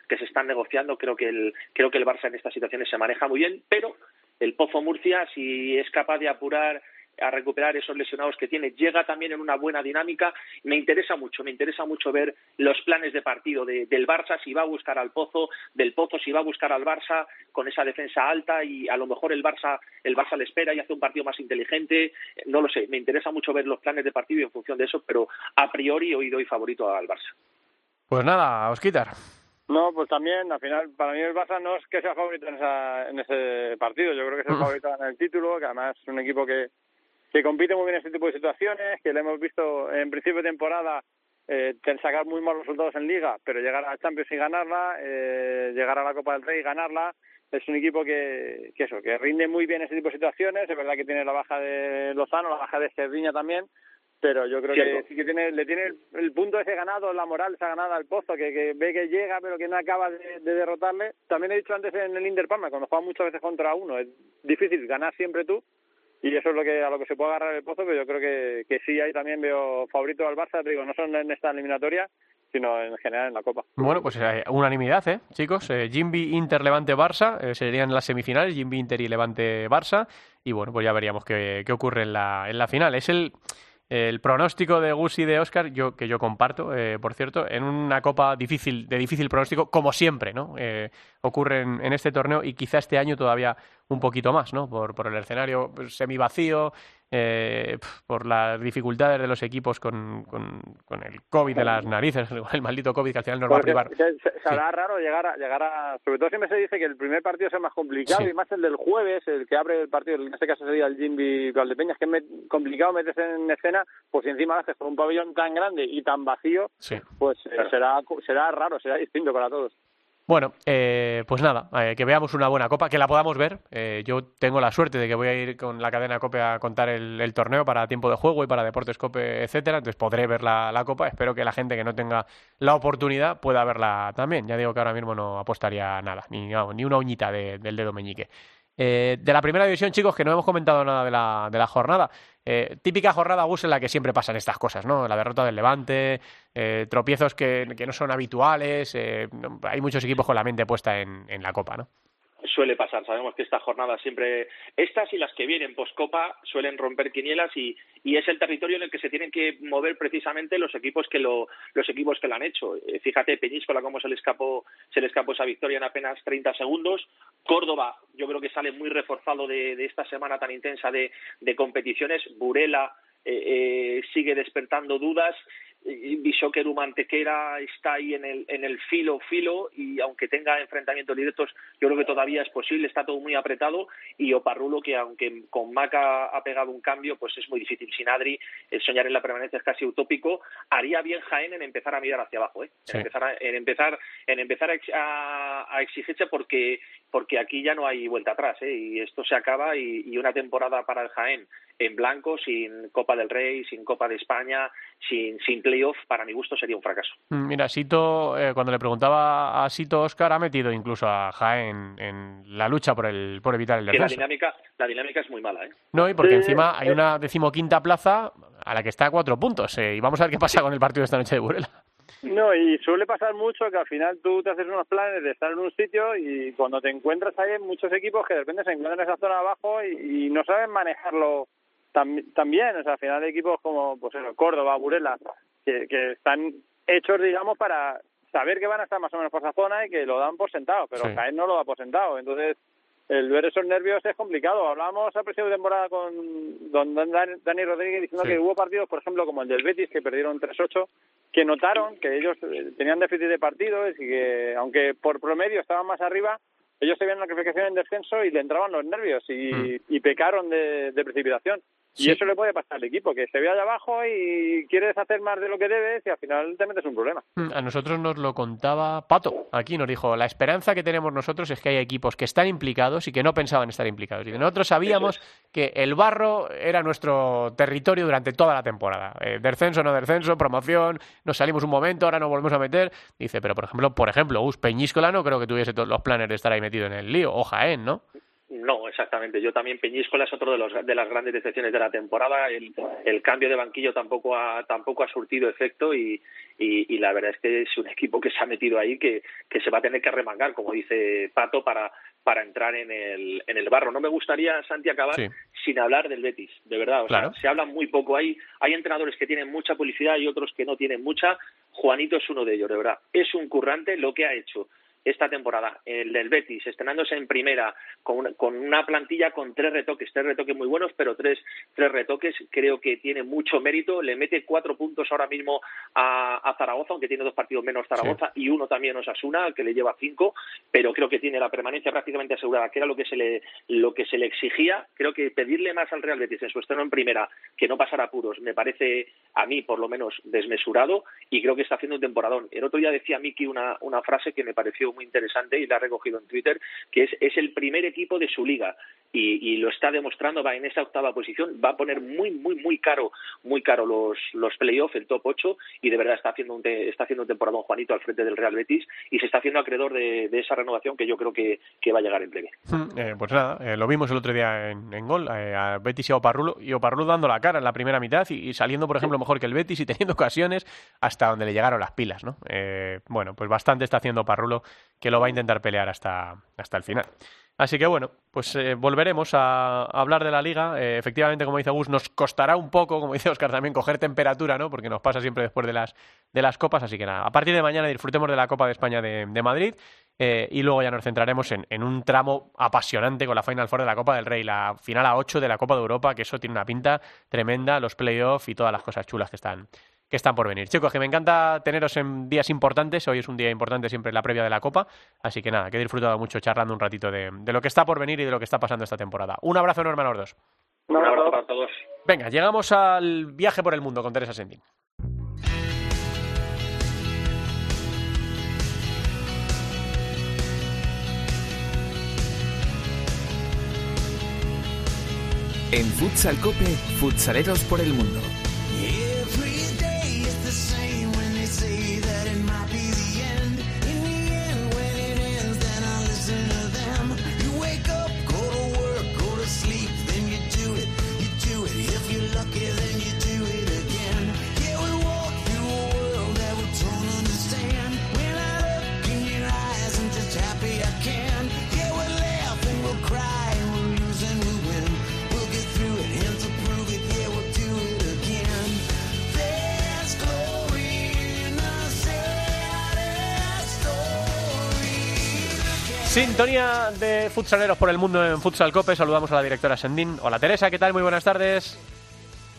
que se están negociando creo que el creo que el Barça en estas situaciones se maneja muy bien pero el Pozo Murcia si es capaz de apurar a recuperar esos lesionados que tiene, llega también en una buena dinámica. Me interesa mucho, me interesa mucho ver los planes de partido de- del Barça, si va a buscar al Pozo, del Pozo si va a buscar al Barça con esa defensa alta y a lo mejor el Barça, el Barça le espera y hace un partido más inteligente. No lo sé, me interesa mucho ver los planes de partido y en función de eso, pero a priori hoy doy favorito al Barça. Pues nada, Osquitar. No, pues también, al final, para mí el Barça no es que sea favorito en, esa, en ese partido. Yo creo que es el favorito en el título, que además es un equipo que, que compite muy bien en este tipo de situaciones, que le hemos visto en principio de temporada eh, sacar muy malos resultados en Liga, pero llegar a Champions y ganarla, eh, llegar a la Copa del Rey y ganarla. Es un equipo que, que eso, que rinde muy bien en ese tipo de situaciones. Es verdad que tiene la baja de Lozano, la baja de Cerdiña también, pero yo creo Cierto. que sí que tiene, le tiene el, el punto ese ganado, la moral esa ganada al pozo, que, que ve que llega pero que no acaba de, de derrotarle. También he dicho antes en el Inter Palma, cuando juegas muchas veces contra uno, es difícil ganar siempre tú, y eso es lo que a lo que se puede agarrar el pozo, pero yo creo que, que sí, ahí también veo favorito al Barça, te digo, no solo en esta eliminatoria, sino en general en la Copa. Bueno, pues eh, unanimidad, ¿eh, chicos? Eh, Jimby, Inter, Levante, Barça eh, serían las semifinales, Jimby, Inter y Levante, Barça. Y bueno, pues ya veríamos qué, qué ocurre en la, en la final. Es el, el pronóstico de Gus y de Oscar, yo, que yo comparto, eh, por cierto, en una copa difícil, de difícil pronóstico, como siempre, ¿no? Eh, ocurre en, este torneo y quizá este año todavía un poquito más, ¿no? Por, por el escenario pues, semivacío, eh, por las dificultades de los equipos con, con, con el COVID de las narices, (laughs) el maldito COVID que al final nos va a privar. se, se- se hará raro llegar a, llegar a... Sobre todo siempre se dice que el primer partido es el más complicado Sí. y más el del jueves, el que abre el partido, en este caso sería el Jimby Valdepeñas, que es me- complicado meterse en escena, pues si encima lo haces con un pabellón tan grande y tan vacío, Sí. pues eh, será será raro, será distinto para todos. Bueno, eh, pues nada, eh, que veamos una buena copa, que la podamos ver. Eh, yo tengo la suerte de que voy a ir con la cadena Cope a contar el, torneo para tiempo de juego y para Deportes Cope, etcétera. Entonces podré ver la, copa. Espero que la gente que no tenga la oportunidad pueda verla también. Ya digo que ahora mismo no apostaría nada, ni, ni una uñita de- del dedo meñique. Eh, de la primera división, chicos, que no hemos comentado nada de la, de la jornada. Eh, típica jornada Gus en la que siempre pasan estas cosas, ¿no? La derrota del Levante, eh, tropiezos que, que no son habituales. eh, hay muchos equipos con la mente puesta en, en la Copa, ¿no? Suele pasar. Sabemos que esta jornada siempre, estas y las que vienen post-copa, suelen romper quinielas y, y es el territorio en el que se tienen que mover precisamente los equipos que lo, los equipos que lo han hecho. Eh, Fíjate, Peñíscola, cómo se le escapó, se le escapó esa victoria en apenas 30 segundos. Córdoba, yo creo que sale muy reforzado de, de esta semana tan intensa de, de competiciones. Burela eh, eh, sigue despertando dudas. Bishokeru Mantequera está ahí en el, en el filo, filo, y aunque tenga enfrentamientos directos, yo creo que todavía es posible, está todo muy apretado, y Oparrulo, que aunque con Maca ha pegado un cambio, pues es muy difícil. Sin Adri, el soñar en la permanencia es casi utópico. Haría bien Jaén en empezar a mirar hacia abajo, ¿eh? Sí. en, empezar a, en empezar, en empezar a exigirse porque, porque aquí ya no hay vuelta atrás, ¿eh? y esto se acaba, y, y una temporada para el Jaén en blanco, sin Copa del Rey, sin Copa de España, sin, sin playoff, para mi gusto sería un fracaso. Mm, Mira, Sito, eh, cuando le preguntaba a Sito Oscar, ha metido incluso a Jaén en la lucha por, el, por evitar el Que la descenso. dinámica, la dinámica es muy mala, ¿eh? No, y porque Sí, encima hay eh. una decimoquinta plaza a la que está a cuatro puntos. eh, y vamos a ver qué pasa con el partido de esta noche de Burela. No, y suele pasar mucho que al final tú te haces unos planes de estar en un sitio y cuando te encuentras ahí hay muchos equipos que de repente se encuentran en esa zona abajo y, y no saben manejarlo tam- también. O sea, al final hay equipos como pues eso, Córdoba, Burela, que, que están hechos, digamos, para saber que van a estar más o menos por esa zona y que lo dan por sentado, pero Sí. Jaén no lo da por sentado. Entonces, el ver esos nervios es complicado. Hablábamos a principio de temporada con don Dani Rodríguez diciendo Sí. que hubo partidos, por ejemplo, como el del Betis, que perdieron 3-8, que notaron que ellos eh, tenían déficit de partidos y que, aunque por promedio estaban más arriba, ellos se veían la clasificación en descenso y le entraban los nervios y, Mm. y pecaron de, de precipitación. Sí. Y eso le puede pasar al equipo, que se ve allá abajo y quieres hacer más de lo que debes y al final te metes un problema. Mm, A nosotros nos lo contaba Pato. Aquí nos dijo, la esperanza que tenemos nosotros es que hay equipos que están implicados y que no pensaban estar implicados. Y nosotros sabíamos que el barro era nuestro territorio durante toda la temporada. Eh, descenso, no descenso, promoción, nos salimos un momento, ahora nos volvemos a meter. Dice, pero por ejemplo, por ejemplo, Gus Peñíscola no creo que tuviese todos los planes de estar ahí metido en el lío. O Jaén, ¿no? No, exactamente. Yo también Peñíscola es otro de, los, de las grandes decepciones de la temporada. El, el cambio de banquillo tampoco ha, tampoco ha surtido efecto y, y, y la verdad es que es un equipo que se ha metido ahí que, que se va a tener que remangar, como dice Pato, para, para entrar en el, en el barro. No me gustaría, Santi, acabar Sí. sin hablar del Betis, de verdad. O Claro. sea, se habla muy poco. Hay, hay entrenadores que tienen mucha publicidad y otros que no tienen mucha. Juanito es uno de ellos, de verdad. Es un currante lo que ha hecho esta temporada, el del Betis, estrenándose en primera, con una, con una plantilla con tres retoques, tres retoques muy buenos, pero tres, tres retoques, creo que tiene mucho mérito, le mete cuatro puntos ahora mismo a, a Zaragoza, aunque tiene dos partidos menos Zaragoza y uno también Osasuna, que le lleva cinco, pero creo que tiene la permanencia prácticamente asegurada, que era lo que se le, lo que se le exigía, creo que pedirle más al Real Betis en su estreno en primera, que no pasara apuros, me parece a mí por lo menos desmesurado y creo que está haciendo un temporadón. El otro día decía Miki una, una frase que me pareció muy interesante y la ha recogido en Twitter, que es, es el primer equipo de su liga y, y lo está demostrando, va en esa octava posición, va a poner muy, muy, muy caro, muy caro los, los playoffs, el top 8 y de verdad está haciendo un, te- está haciendo un temporadón Juanito al frente del Real Betis y se está haciendo acreedor de, de esa renovación que yo creo que, que va a llegar en breve. Mm, eh, pues nada, eh, lo vimos el otro día en, en gol, eh, a Betis y a Oparrulo, y Oparrulo dando la cara en la primera mitad y, y saliendo, por ejemplo, mejor que el Betis y (laughs) teniendo ocasiones hasta donde le llegaron las pilas, ¿no? Eh, bueno, pues bastante está haciendo Oparrulo que lo va a intentar pelear hasta, hasta el final. Así que bueno, pues eh, volveremos a, hablar de la liga. Eh, efectivamente, como dice Gus, nos costará un poco, como dice Oscar también, coger temperatura, ¿no? Porque nos pasa siempre después de las, de las copas. Así que nada, a partir de mañana disfrutemos de la Copa de España de, de Madrid eh, y luego ya nos centraremos en, en un tramo apasionante con la Final Four de la Copa del Rey, la final a 8 de la Copa de Europa, que eso tiene una pinta tremenda, los playoffs y todas las cosas chulas que están, que están por venir. Chicos, que me encanta teneros en días importantes. Hoy es un día importante siempre la previa de la Copa. Así que nada, que he disfrutado mucho charlando un ratito de, de lo que está por venir y de lo que está pasando esta temporada. Un abrazo enorme a los dos. Un abrazo, para todos. Venga, llegamos al viaje por el mundo con Teresa Sendin. En Futsal Cope, futsaleros por el mundo Sintonía de futsaleros por el mundo en Futsal Cope. Saludamos a la directora Sendín. Hola Teresa, ¿qué tal? Muy buenas tardes.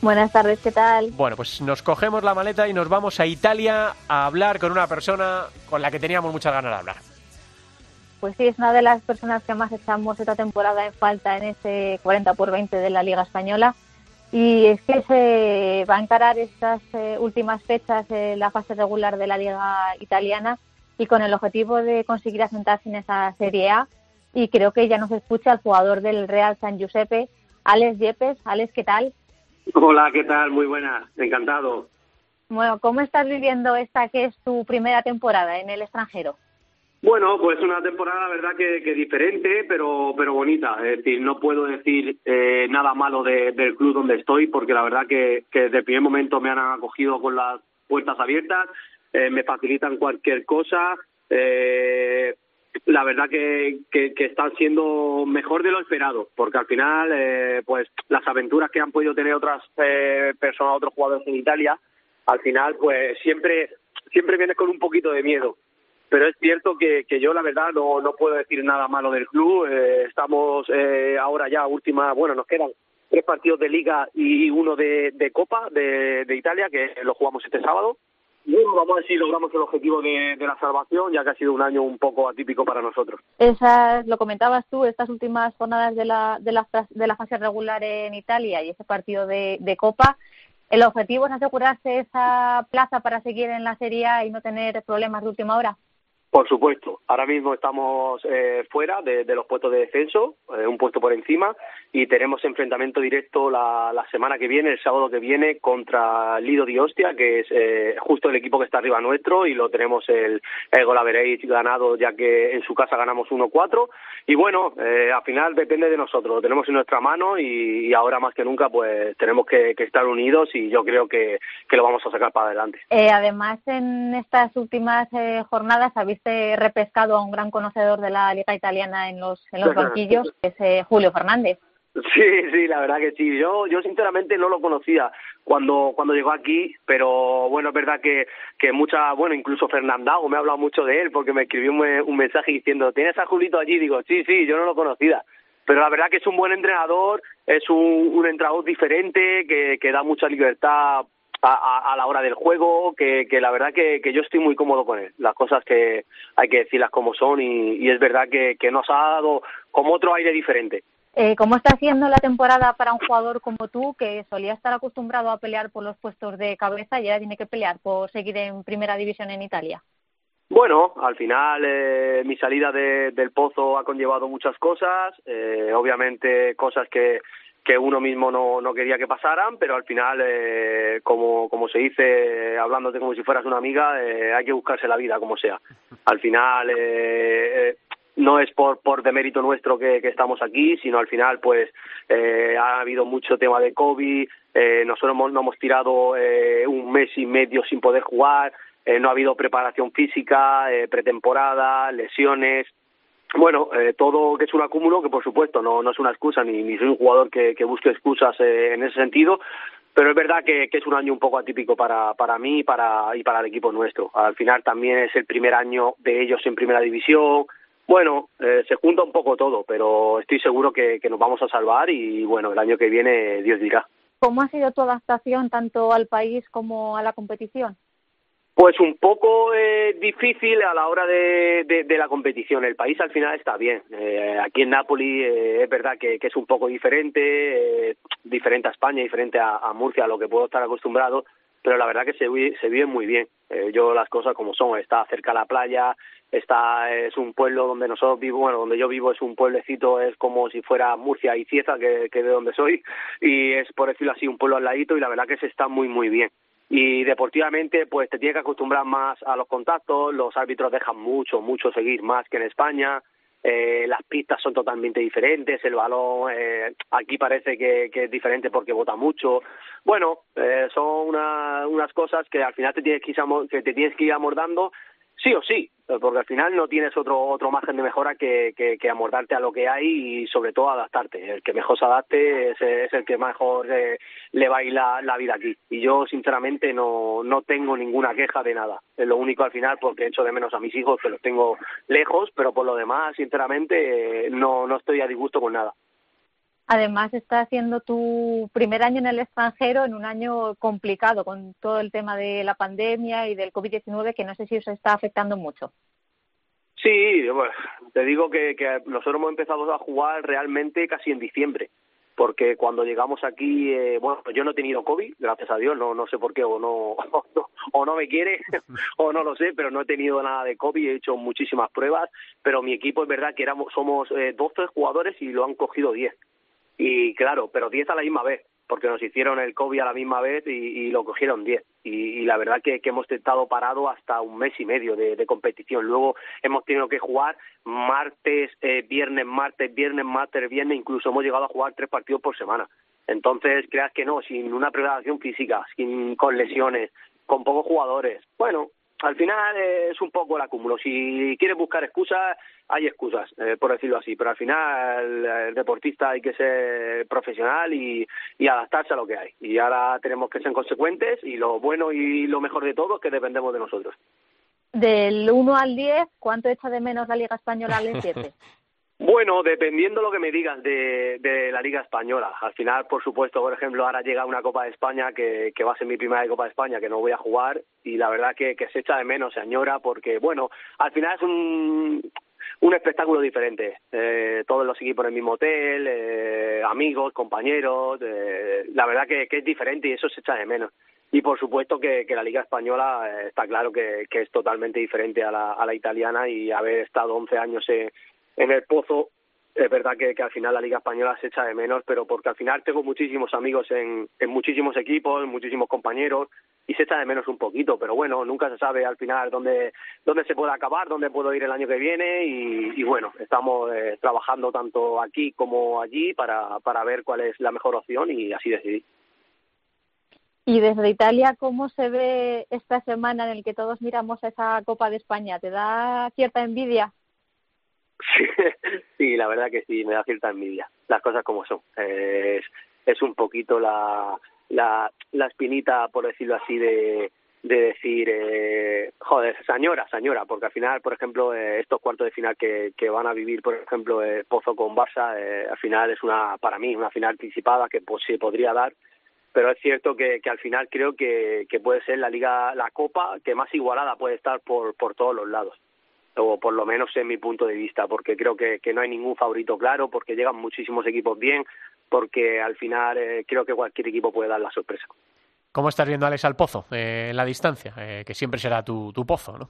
Buenas tardes, ¿qué tal? Bueno, pues nos cogemos la maleta y nos vamos a Italia a hablar con una persona con la que teníamos muchas ganas de hablar. Pues sí, es una de las personas que más echamos esta temporada en falta en ese 40 por 20 de la Liga Española. Y es que se va a encarar estas eh, últimas fechas eh, la fase regular de la Liga Italiana y con el objetivo de conseguir asentarse en esa Serie A. Y creo que ya nos escucha el jugador del Real San Giuseppe, Alex Yepes. Alex, ¿qué tal? Hola, ¿qué tal? Muy buena, encantado. Bueno, ¿cómo estás viviendo esta que es tu primera temporada en el extranjero? Bueno, pues una temporada, la verdad, que, que diferente, pero pero bonita. Es decir, no puedo decir eh, nada malo de- del club donde estoy, porque la verdad que, que desde el primer momento me han acogido con las puertas abiertas, eh, me facilitan cualquier cosa. eh, la verdad que, que, que están siendo mejor de lo esperado, porque al final, eh, pues las aventuras que han podido tener otras eh, personas, otros jugadores en Italia, al final, pues siempre siempre vienes con un poquito de miedo pero es cierto que, que yo la verdad no, no puedo decir nada malo del club. Eh, estamos eh, ahora ya última, bueno, nos quedan tres partidos de liga y uno de, Copa de Italia que lo jugamos este sábado. Bueno, vamos a ver si logramos el objetivo de, de la salvación, ya que ha sido un año un poco atípico para nosotros. Esas, lo comentabas tú, estas últimas jornadas de la, de la, de la fase regular en Italia y ese partido de, de Copa, el objetivo es asegurarse esa plaza para seguir en la Serie A y no tener problemas de última hora. Por supuesto, ahora mismo estamos eh, fuera de, de los puestos de descenso, eh, un puesto por encima, y tenemos enfrentamiento directo la, la semana que viene, el sábado que viene, contra Lido di Ostia, que es eh, justo el equipo que está arriba nuestro, y lo tenemos el, el Golaveréis ganado, ya que en su casa ganamos 1-4. Y bueno, eh, al final depende de nosotros, lo tenemos en nuestra mano, y, y ahora más que nunca, pues tenemos que, que estar unidos, y yo creo que, que lo vamos a sacar para adelante. Eh, además, en estas últimas eh, jornadas habiste repescado a un gran conocedor de la Liga Italiana en los, en los (laughs) banquillos, que es eh, Julio Fernández. Sí, sí, la verdad que sí. Yo, yo sinceramente no lo conocía cuando cuando llegó aquí, pero bueno, es verdad que que mucha, bueno, incluso Fernandao me ha hablado mucho de él porque me escribió un, un mensaje diciendo, ¿tienes a Julito allí? Digo, sí, sí, yo no lo conocía. Pero la verdad que es un buen entrenador, es un, un entrenador diferente que, que da mucha libertad a, a, la hora del juego, que, que la verdad que, yo estoy muy cómodo con él. Las cosas que hay que decirlas como son y, es verdad que nos ha dado como otro aire diferente. Eh, ¿Cómo está siendo la temporada para un jugador como tú, que solía estar acostumbrado a pelear por los puestos de cabeza y ahora tiene que pelear por seguir en primera división en Italia? Bueno, al final eh, mi salida de, del pozo ha conllevado muchas cosas, eh, obviamente cosas que, que uno mismo no, no quería que pasaran, pero al final, eh, como, como se dice, hablándote como si fueras una amiga, eh, hay que buscarse la vida como sea. Al final, eh, eh, no es por, por demérito nuestro que, estamos aquí, sino al final, pues, eh, ha habido mucho tema de COVID, eh, nosotros hemos, nos hemos tirado eh, un mes y medio sin poder jugar, eh, no ha habido preparación física, eh, pretemporada, lesiones, bueno, eh, todo que es un acúmulo que por supuesto no, no es una excusa ni, soy un jugador que, que busque excusas eh, en ese sentido, pero es verdad que, que es un año un poco atípico para, para mí para, y para el equipo nuestro. Al final también es el primer año de ellos en primera división. Bueno, eh, se junta un poco todo, pero estoy seguro que, que nos vamos a salvar y bueno, el año que viene Dios dirá. ¿Cómo ha sido tu adaptación tanto al país como a la competición? Pues un poco eh, difícil a la hora de, de, de, la competición. El país al final está bien. Eh, aquí en Nápoli eh, es verdad que, que, es un poco diferente, eh, diferente a España, diferente a, a, Murcia, a lo que puedo estar acostumbrado, pero la verdad que se, se vive muy bien. Eh, yo las cosas como son, está cerca la playa, Está, es un pueblo donde nosotros vivo, bueno, donde yo vivo es un pueblecito, es como si fuera Murcia y Cieza, que, que de donde soy, y es, por decirlo así, un pueblo al ladito y la verdad que se está muy, muy bien. Y deportivamente, pues te tienes que acostumbrar más a los contactos, los árbitros dejan mucho, mucho seguir más que en España, eh, las pistas son totalmente diferentes, el balón eh, aquí parece que, que es diferente porque vota mucho. Bueno, eh, son una- unas cosas que al final te tienes que ir, te tienes que ir amordando sí o sí, porque al final no tienes otro otro margen de mejora que, que, amordarte a lo que hay y sobre todo adaptarte. El que mejor se adapte es, es el que mejor eh, le va a ir la, vida aquí. Y yo sinceramente no, no tengo ninguna queja de nada. Lo único al final porque echo de menos a mis hijos que los tengo lejos, pero por lo demás sinceramente eh, no, no estoy a disgusto con nada. Además, está haciendo tu primer año en el extranjero en un año complicado con todo el tema de la pandemia y del COVID-19 que no sé si os está afectando mucho. Sí, te digo que, nosotros hemos empezado a jugar realmente casi en diciembre, porque cuando llegamos aquí, eh, bueno, yo no he tenido COVID, gracias a Dios, no no sé por qué, o no, o (laughs) no, o no me quiere, (laughs) o no lo sé, pero no he tenido nada de COVID, he hecho muchísimas pruebas, pero mi equipo es verdad que éramos somos eh, 12 jugadores y lo han cogido 10. Y claro, pero 10 a la misma vez, porque nos hicieron el COVID a la misma vez y, lo cogieron 10. Y, y la verdad que, que hemos estado parado hasta un mes y medio de, de competición. Luego hemos tenido que jugar martes, eh, viernes, martes, viernes, martes, viernes, incluso hemos llegado a jugar tres partidos por semana. Entonces, creas que no, sin una preparación física, sin, con lesiones, con pocos jugadores. Bueno, al final eh, es un poco el acúmulo. Si quieres buscar excusas, hay excusas, eh, por decirlo así, pero al final el, el deportista hay que ser profesional y, y adaptarse a lo que hay. Y ahora tenemos que ser consecuentes y lo bueno y lo mejor de todo es que dependemos de nosotros. Del 1 al 10, ¿cuánto echa de menos la Liga Española al 7? (laughs) Bueno, dependiendo lo que me digas de, de la Liga Española. Al final, por supuesto, por ejemplo, ahora llega una Copa de España que, va a ser mi primera Copa de España, que no voy a jugar, y la verdad que, que se echa de menos, se añora, porque, bueno, al final es un, un espectáculo diferente. Eh, todos los equipos en el mismo hotel, eh, amigos, compañeros, eh, la verdad que, que es diferente y eso se echa de menos. Y por supuesto que, que la Liga Española eh, está claro que, que es totalmente diferente a la, a la italiana y haber estado 11 años en, en el pozo es verdad que, al final la Liga Española se echa de menos, pero porque al final tengo muchísimos amigos en, en muchísimos equipos, muchísimos compañeros, y se echa de menos un poquito, pero bueno, nunca se sabe al final dónde, dónde se puede acabar, dónde puedo ir el año que viene, y, bueno, estamos eh, trabajando tanto aquí como allí para, para ver cuál es la mejor opción y así decidir. Y desde Italia, ¿cómo se ve esta semana en el que todos miramos esa Copa de España? ¿Te da cierta envidia? (laughs) Sí, la verdad que sí, me da cierta envidia. Las cosas como son. Es, es un poquito la, la, la espinita, por decirlo así, de, de decir, eh, joder, señora, señora, porque al final, por ejemplo, eh, estos cuartos de final que, que van a vivir, por ejemplo, eh, Pozo con Barça, eh, al final es una, para mí, una final anticipada que pues, se podría dar, pero es cierto que, que al final creo que, que puede ser la liga, la copa que más igualada puede estar por, por todos los lados o por lo menos en mi punto de vista, porque creo que, que no hay ningún favorito claro, porque llegan muchísimos equipos bien, porque al final eh, creo que cualquier equipo puede dar la sorpresa. ¿Cómo estás viendo, Alex, al pozo eh, en la distancia? Eh, que siempre será tu, tu pozo, ¿no?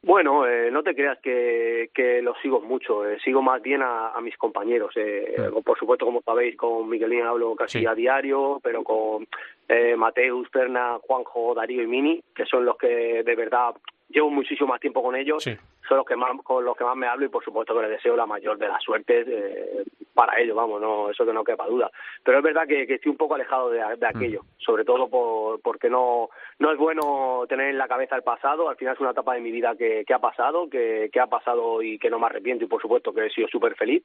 Bueno, eh, no te creas que, que los sigo mucho, eh, sigo más bien a, a mis compañeros. Eh, Por supuesto, como sabéis, con Miguelín hablo casi Sí. a diario, pero con eh, Mateus, Perna, Juanjo, Darío y Mini, que son los que de verdad llevo muchísimo más tiempo con ellos, Sí. son los que más, con los que más me hablo y por supuesto que les deseo la mayor de las suertes eh, para ellos, vamos, no eso que no quepa duda. Pero es verdad que, que estoy un poco alejado de, de aquello, sobre todo por, porque no no es bueno tener en la cabeza el pasado, al final es una etapa de mi vida que, que ha pasado, que, que ha pasado y que no me arrepiento y por supuesto que he sido súper feliz.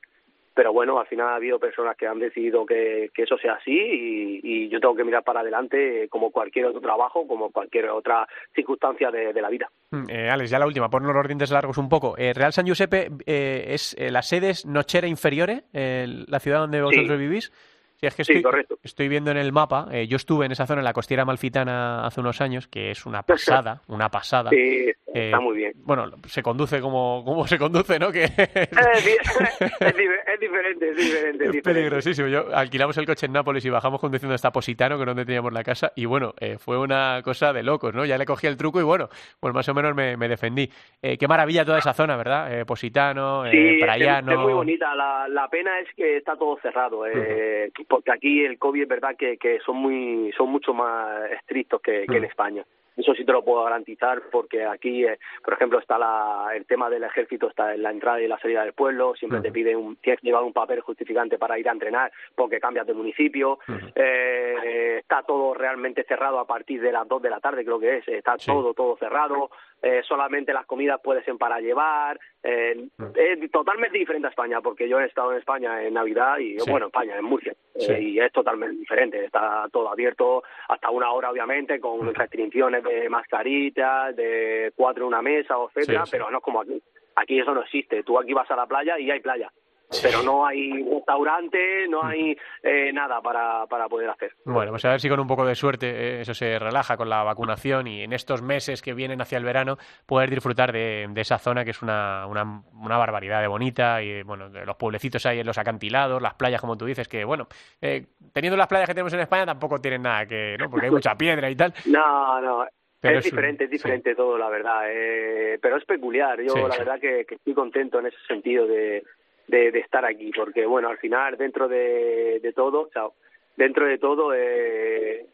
Pero bueno, al final ha habido personas que han decidido que, que eso sea así y, y yo tengo que mirar para adelante como cualquier otro trabajo, como cualquier otra circunstancia de, de la vida. Mm, Eh, Alex, ya la última, ponnos los dientes largos un poco. Eh, Real San Giuseppe eh, es eh, la sede es Nochera Inferiore, eh, la ciudad donde vosotros vivís. Sí, es que Sí, estoy, correcto. estoy viendo en el mapa, eh, yo estuve en esa zona, en la costiera malfitana, hace unos años, que es una (laughs) pasada, una pasada. Sí, Eh, Está muy bien. Bueno, se conduce como, como se conduce, ¿no? (laughs) Que (laughs) Es, di- es di- es diferente, es diferente, es diferente. peligrosísimo. Yo alquilamos el coche en Nápoles y bajamos conduciendo hasta Positano, que es donde teníamos la casa, y bueno, eh, fue una cosa de locos, ¿no? Ya le cogí el truco y bueno, pues más o menos me, me defendí. Eh, qué maravilla toda esa zona, ¿verdad? Eh, Positano, eh, Sí, Praiano. es, muy bonita. La, la pena es que está todo cerrado, eh, porque aquí el COVID es verdad que, que son muy son mucho más estrictos que, que en Ujú. España. Eso sí te lo puedo garantizar porque aquí, eh, por ejemplo, está la, el tema del ejército, está en la entrada y la salida del pueblo, siempre te piden un, tienes que llevar un papel justificante para ir a entrenar porque cambias de municipio. Eh, está todo realmente cerrado a partir de las 2 de la tarde, creo que es. Está Sí. todo, todo cerrado. Eh, solamente las comidas pueden ser para llevar. Eh, Es totalmente diferente a España, porque yo he estado en España en Navidad y, Sí. bueno, España, en Murcia. eh, y es totalmente diferente. Está todo abierto hasta una hora, obviamente, con restricciones de mascarillas, de cuatro en una mesa, etcétera, sí. pero no es como aquí. Aquí eso no existe. Tú aquí vas a la playa y hay playa. Sí. Pero no hay restaurante, no hay eh, nada para, para poder hacer. Bueno, pues a ver si con un poco de suerte eh, eso se relaja con la vacunación y en estos meses que vienen hacia el verano poder disfrutar de, de esa zona que es una, una, una barbaridad de bonita y bueno, de los pueblecitos ahí en los acantilados, las playas como tú dices, que bueno, eh, teniendo las playas que tenemos en España tampoco tienen nada que, ¿no? Porque hay (laughs) mucha piedra y tal. No, no. Pero es diferente, es sí. diferente todo, la verdad. eh, pero es peculiar. Yo, Sí, la sí. verdad, que, que estoy contento en ese sentido de, de, de estar aquí, porque, bueno, al final, dentro de, de todo, chao, dentro de todo, eh,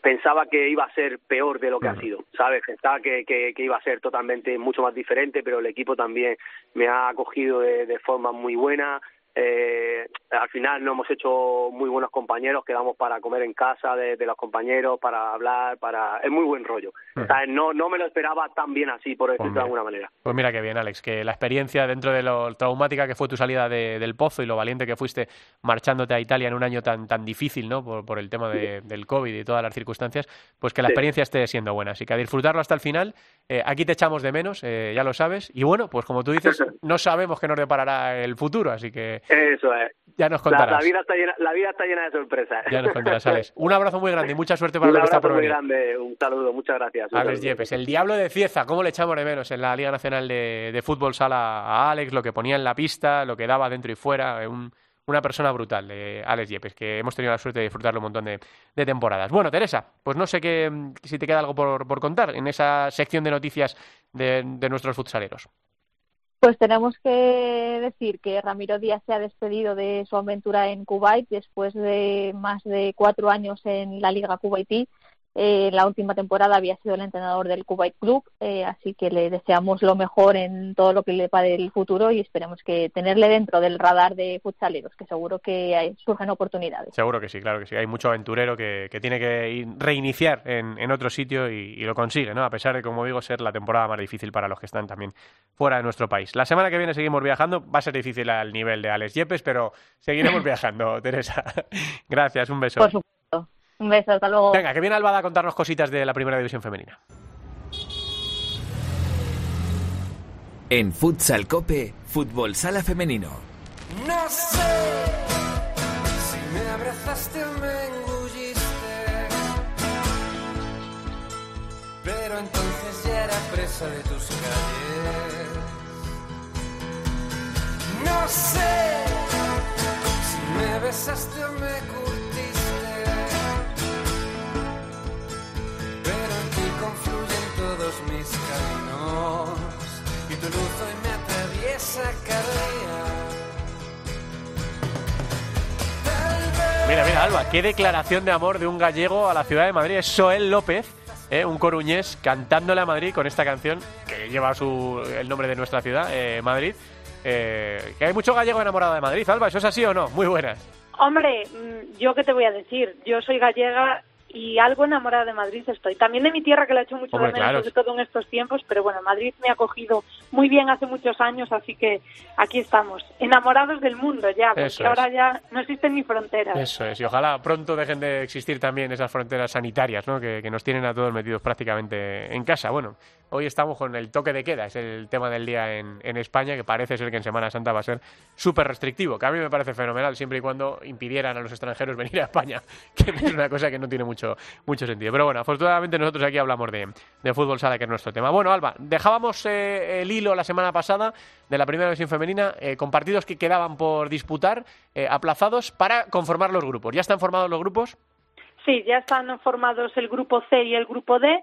pensaba que iba a ser peor de lo que ha sido, ¿sabes? Pensaba que, que, que iba a ser totalmente mucho más diferente, pero el equipo también me ha acogido de, de forma muy buena. Eh, al final nos hemos hecho muy buenos compañeros, quedamos para comer en casa de, de los compañeros, para hablar, para es muy buen rollo. Ujú. ¿Sabes? No, no me lo esperaba tan bien así, por decirlo de alguna manera. Pues mira qué bien, Alex, que la experiencia dentro de lo traumática que fue tu salida de- del pozo y lo valiente que fuiste marchándote a Italia en un año tan, tan difícil, ¿no? Por, por el tema de- del COVID y todas las circunstancias, pues que la Sí. experiencia esté siendo buena. Así que a disfrutarlo hasta el final. Eh, aquí te echamos de menos, eh, ya lo sabes. Y bueno, pues como tú dices, (laughs) no sabemos qué nos deparará el futuro, así que Eso es. ya nos contarás. la vida está llena, la vida está llena de sorpresas. Ya nos contarás, Alex. (laughs) Un abrazo muy grande y mucha suerte para Un lo que está abrazo por muy venir. grande, un saludo, muchas gracias. Un Alex. Yepes, el diablo de Cieza, ¿cómo le echamos de menos en la Liga Nacional de, de Fútbol Sala a Alex? Lo que ponía en la pista, lo que daba dentro y fuera, eh, un- una persona brutal, de Alex Yepes, que hemos tenido la suerte de disfrutarlo un montón de, de temporadas. Bueno, Teresa, pues no sé qué, si te queda algo por, por contar en esa sección de noticias de, de nuestros futsaleros. Pues tenemos que decir que Ramiro Díaz se ha despedido de su aventura en Kuwait después de más de cuatro años en la Liga Kuwaití. Eh, la última temporada había sido el entrenador del Kuwait Club, eh, así que le deseamos lo mejor en todo lo que le pare el futuro y esperemos que tenerle dentro del radar de futsaleros, que seguro que hay- surgen oportunidades. Seguro que sí, claro que sí. Hay mucho aventurero que, que tiene que ir- reiniciar en, en otro sitio y, y lo consigue, ¿no? A pesar de, como digo, ser la temporada más difícil para los que están también fuera de nuestro país. La semana que viene seguimos viajando. Va a ser difícil al nivel de Alex Yepes, pero seguiremos (laughs) viajando, Teresa. (laughs) Gracias, un beso. Por supuesto. Un beso, hasta luego. Venga, que viene Albada a contarnos cositas de la primera división femenina. En Futsal Cope, Fútbol Sala Femenino. No sé si me abrazaste o me engulliste, pero entonces ya era presa de tus calles. No sé si me besaste o me curtiste, y tu luz hoy me atraviesa cada día. Mira, mira, Alba, qué declaración de amor de un gallego a la ciudad de Madrid. Es Soel López, eh, un coruñés, cantándole a Madrid con esta canción que lleva su, el nombre de nuestra ciudad, eh, Madrid. Eh, que hay mucho gallego enamorado de Madrid, Alba, ¿eso es así o no? Muy buenas. Hombre, mm, yo qué te voy a decir, yo soy gallega y algo enamorada de Madrid estoy. También de mi tierra que la he hecho mucho Hombre, de menos, claro. sobre todo en estos tiempos, pero bueno, Madrid me ha acogido muy bien hace muchos años, así que aquí estamos, enamorados del mundo ya, porque Eso es. ahora ya no existen ni fronteras. Eso es, y ojalá pronto dejen de existir también esas fronteras sanitarias, ¿no? Que, que nos tienen a todos metidos prácticamente en casa. Bueno, hoy estamos con el toque de queda, es el tema del día en, en España, que parece ser que en Semana Santa va a ser súper restrictivo, que a mí me parece fenomenal, siempre y cuando impidieran a los extranjeros (laughs) venir a España, que es una cosa que no tiene mucho, mucho sentido. Pero bueno, afortunadamente nosotros aquí hablamos de, de fútbol sala, que es nuestro tema. Bueno, Alba, dejábamos eh, el hilo la semana pasada de la primera versión femenina eh, con partidos que quedaban por disputar, eh, aplazados para conformar los grupos. ¿Ya están formados los grupos? Sí, ya están formados el grupo C y el grupo D.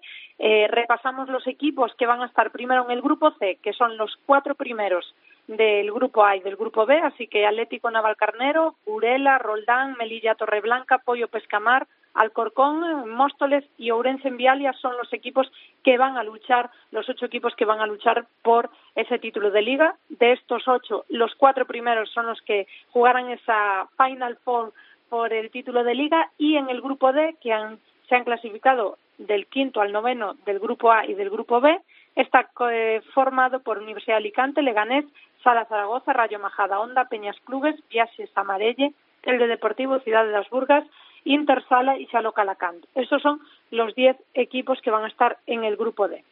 Repasamos los equipos que van a estar primero en el grupo C, que son los cuatro primeros del grupo A y del grupo B, así que Atlético Navalcarnero, Burela, Roldán, Melilla Torreblanca, Pollo Pescamar, Alcorcón, Móstoles y Ourense en Vialia son los equipos que van a luchar, los ocho equipos que van a luchar por ese título de liga. De estos ocho, los cuatro primeros son los que jugarán esa Final Four por el título de liga y en el grupo D, que han, se han clasificado del quinto al noveno del grupo A y del grupo B, está eh, formado por Universidad de Alicante, Leganés, Sala Zaragoza, Rayo Majada, Onda, Peñas Clubes, Viajes Amarelle, el de Deportivo, Ciudad de las Burgas, Intersala y Chalo Calacant. Estos son los diez equipos que van a estar en el grupo D.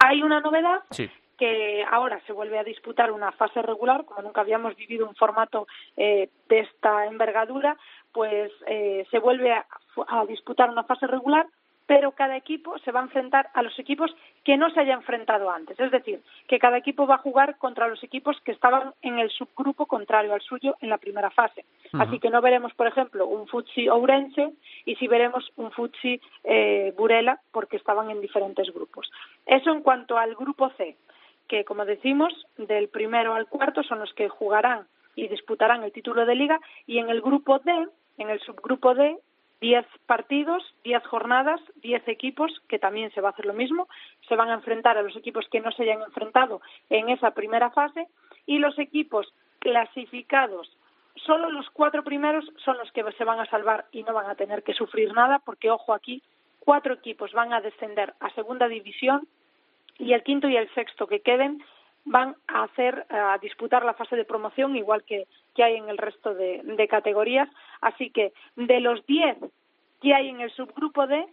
Hay una novedad Sí. que ahora se vuelve a disputar una fase regular, como nunca habíamos vivido un formato eh, de esta envergadura, pues eh, se vuelve a, a disputar una fase regular, pero cada equipo se va a enfrentar a los equipos que no se haya enfrentado antes. Es decir, que cada equipo va a jugar contra los equipos que estaban en el subgrupo contrario al suyo en la primera fase. Así que no veremos, por ejemplo, un Futsi Ourense y sí veremos un Futsi eh, Burela porque estaban en diferentes grupos. Eso en cuanto al grupo C, que como decimos, del primero al cuarto son los que jugarán y disputarán el título de liga y en el grupo D, en el subgrupo D, 10 partidos, 10 jornadas, 10 equipos, que también se va a hacer lo mismo, se van a enfrentar a los equipos que no se hayan enfrentado en esa primera fase. Y los equipos clasificados solo los cuatro primeros son los que se van a salvar y no van a tener que sufrir nada porque ojo aquí cuatro equipos van a descender a segunda división y el quinto y el sexto que queden van a hacer a disputar la fase de promoción igual que, que hay en el resto de, de categorías. Así que de los diez que hay en el subgrupo D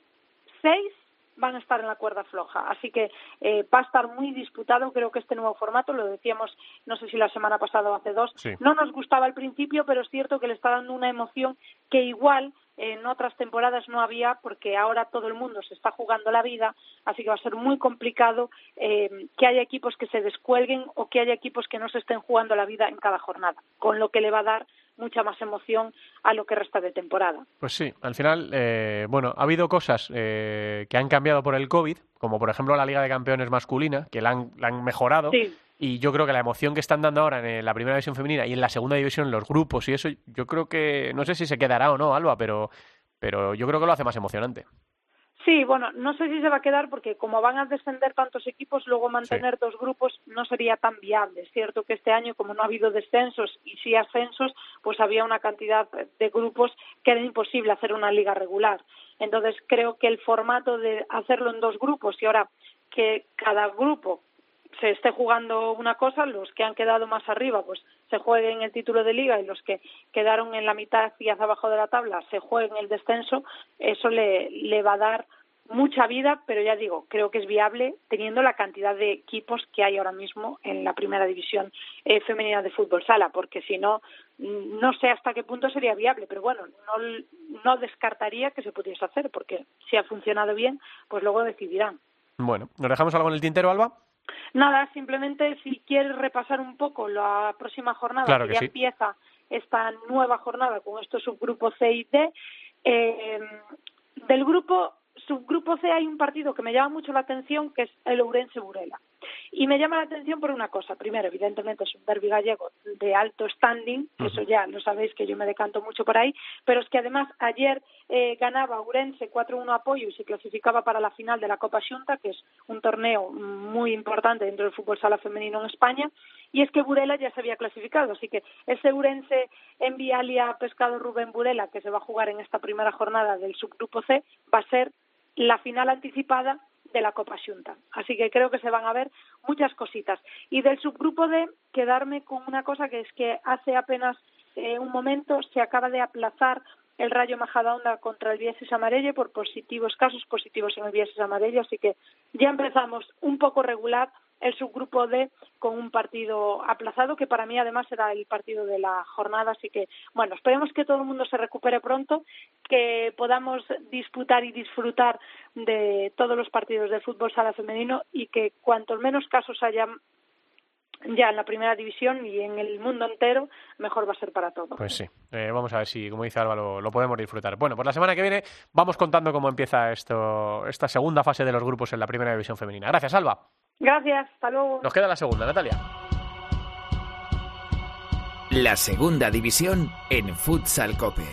seis van a estar en la cuerda floja. Así que eh, va a estar muy disputado. Creo que este nuevo formato, lo decíamos, no sé si la semana pasada o hace dos, Sí. no nos gustaba al principio, pero es cierto que le está dando una emoción que igual en otras temporadas no había, porque ahora todo el mundo se está jugando la vida, así que va a ser muy complicado eh, que haya equipos que se descuelguen o que haya equipos que no se estén jugando la vida en cada jornada, con lo que le va a dar mucha más emoción a lo que resta de temporada. Pues sí, al final, eh, bueno, ha habido cosas eh, que han cambiado por el COVID, como por ejemplo la Liga de Campeones masculina, que la han, la han mejorado. Sí. Y yo creo que la emoción que están dando ahora en la primera división femenina y en la segunda división, los grupos y eso, yo creo que, no sé si se quedará o no, Alba, pero, pero yo creo que lo hace más emocionante. Sí, bueno, no sé si se va a quedar porque como van a descender tantos equipos, luego mantener dos grupos no sería tan viable. Es cierto que este año, como no ha habido descensos y sí ascensos, pues había una cantidad de grupos que era imposible hacer una liga regular. Entonces creo que el formato de hacerlo en dos grupos y ahora que cada grupo se esté jugando una cosa, los que han quedado más arriba pues se jueguen el título de liga y los que quedaron en la mitad y hacia abajo de la tabla se jueguen el descenso, eso le, le va a dar mucha vida, pero ya digo, creo que es viable teniendo la cantidad de equipos que hay ahora mismo en la primera división eh, femenina de fútbol sala, porque si no, mm, no sé hasta qué punto sería viable, pero bueno, no, no descartaría que se pudiese hacer, porque si ha funcionado bien, pues luego decidirán. Bueno, ¿nos dejamos algo en el tintero, Alba? Nada, simplemente si quieres repasar un poco la próxima jornada, Claro que, que ya sí. empieza esta nueva jornada con estos subgrupos C y D, eh, del grupo subgrupo C hay un partido que me llama mucho la atención, que es el Ourense Burela. Y me llama la atención por una cosa. Primero, evidentemente, es un derbi gallego de alto standing, Ujú. eso ya lo sabéis que yo me decanto mucho por ahí, pero es que además ayer eh, ganaba Ourense 4-1 apoyo y se clasificaba para la final de la Copa Xunta, que es un torneo muy importante dentro del fútbol sala femenino en España, y es que Burela ya se había clasificado, así que ese Ourense en Vialia Pescado Rubén Burela, que se va a jugar en esta primera jornada del subgrupo C, va a ser la final anticipada de la Copa Xunta. Así que creo que se van a ver muchas cositas. Y del subgrupo D, quedarme con una cosa que es que hace apenas eh, un momento se acaba de aplazar el Rayo Majadahonda contra el Vieses Amarelle por positivos casos positivos en el Vieses Amarelle, así que ya empezamos un poco regular el subgrupo D con un partido aplazado que para mí además era el partido de la jornada, así que bueno, esperemos que todo el mundo se recupere pronto, que podamos disputar y disfrutar de todos los partidos de fútbol sala femenino y que cuantos menos casos haya ya en la primera división y en el mundo entero, mejor va a ser para todos. Pues sí, eh, vamos a ver si, como dice Álvaro, lo podemos disfrutar. Bueno, pues la semana que viene vamos contando cómo empieza esto, esta segunda fase de los grupos en la primera división femenina. Gracias, Alba. Gracias, hasta luego. Nos queda la segunda, Natalia. La segunda división en Futsal Cope.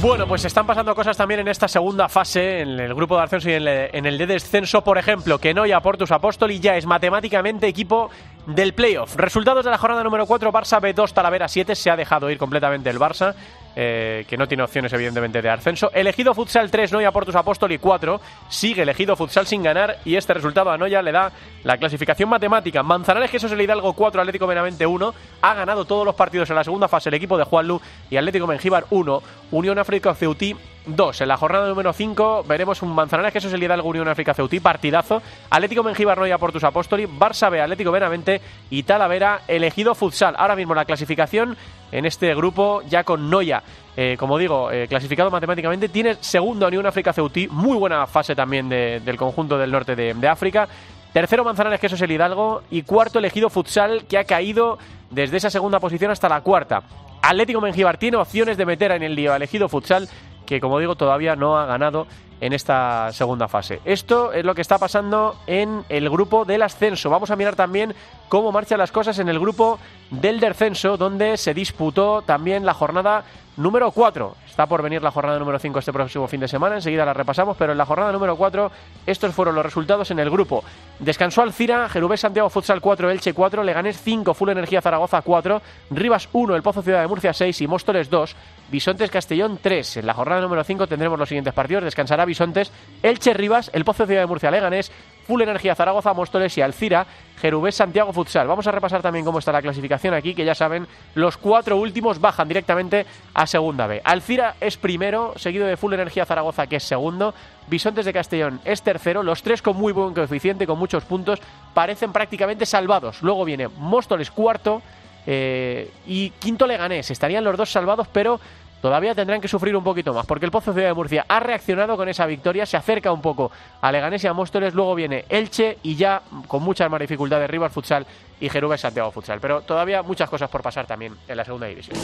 Bueno, pues están pasando cosas también en esta segunda fase, en el grupo de ascenso y en el, de descenso, por ejemplo, que Noia Portus Apóstoli ya es matemáticamente equipo del playoff. Resultados de la jornada número 4, Barça B2, Talavera 7, se ha dejado ir completamente el Barça, eh, que no tiene opciones evidentemente de ascenso. Elegido Futsal 3, Noia Portus Apóstoli 4, sigue elegido Futsal sin ganar y este resultado a Noia le da la clasificación matemática. Manzanares Jesús el Hidalgo 4, Atlético Benavente 1, ha ganado todos los partidos en la segunda fase el equipo de Juanlu y Atlético Mengíbar 1, Unión África Ceutí 2. En la jornada número 5 veremos un Manzanares Jesús el Hidalgo Unión África Ceutí, partidazo. Atlético Mengíbar Noia Portus Apóstoli, Barça B, Atlético Benavente y Talavera elegido Futsal. Ahora mismo la clasificación en este grupo ya con Noia. eh, como digo, eh, clasificado matemáticamente, tiene segundo Unión África Ceutí, muy buena fase también de- del conjunto del norte de, de África. Tercero Manzanares, que eso es el Hidalgo. Y cuarto elegido Futsal, que ha caído desde esa segunda posición hasta la cuarta. Atlético Mengíbar tiene opciones de meter en el lío elegido Futsal, que como digo todavía no ha ganado en esta segunda fase. Esto es lo que está pasando en el grupo del ascenso. Vamos a mirar también cómo marchan las cosas en el grupo del descenso, donde se disputó también la jornada número 4. Está por venir la jornada número 5 este próximo fin de semana, enseguida la repasamos, pero en la jornada número 4 estos fueron los resultados en el grupo. Descansó Alcira, Jerubés Santiago Futsal 4, Elche 4, Leganés 5, Full Energía Zaragoza 4, Rivas 1, El Pozo Ciudad de Murcia 6 y Móstoles 2, Bisontes Castellón 3. En la jornada número 5 tendremos los siguientes partidos, descansará Bisontes, Elche Rivas, El Pozo Ciudad de Murcia Leganés, Full Energía Zaragoza, Móstoles y Alcira, Jerubés Santiago Futsal. Vamos a repasar también cómo está la clasificación aquí, que ya saben, los cuatro últimos bajan directamente a Segunda B. Alcira es primero, seguido de Full Energía Zaragoza, que es segundo. Bisontes de Castellón es tercero, los tres con muy buen coeficiente, con muchos puntos, parecen prácticamente salvados. Luego viene Móstoles cuarto eh, y quinto Leganés. Estarían los dos salvados, pero todavía tendrán que sufrir un poquito más, porque el Pozo Ciudad de Murcia ha reaccionado con esa victoria, se acerca un poco a Leganés y a Móstoles, luego viene Elche y ya con muchas más dificultades Rivas Futsal y Jerubes Santiago Futsal. Pero todavía muchas cosas por pasar también en la segunda división.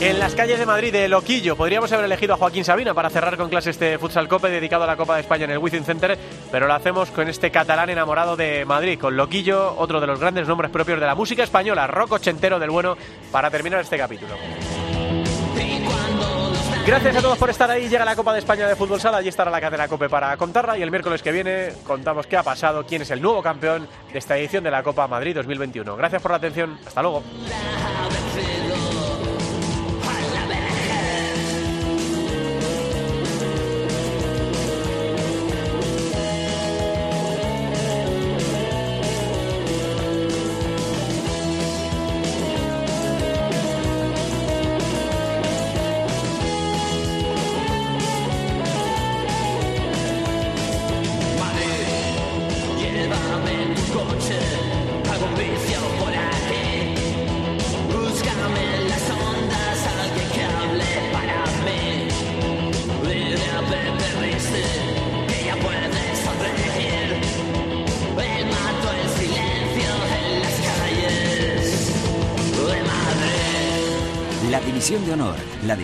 En las calles de Madrid, de Loquillo, podríamos haber elegido a Joaquín Sabina para cerrar con clases de Futsal Cope dedicado a la Copa de España en el Wizzing Center, pero lo hacemos con este catalán enamorado de Madrid, con Loquillo, otro de los grandes nombres propios de la música española, rock ochentero del bueno, para terminar este capítulo. Gracias a todos por estar ahí. Llega la Copa de España de Fútbol Sala. Allí estará la cadena Cope para contarla. Y el miércoles que viene contamos qué ha pasado, quién es el nuevo campeón de esta edición de la Copa Madrid 2021. Gracias por la atención. Hasta luego.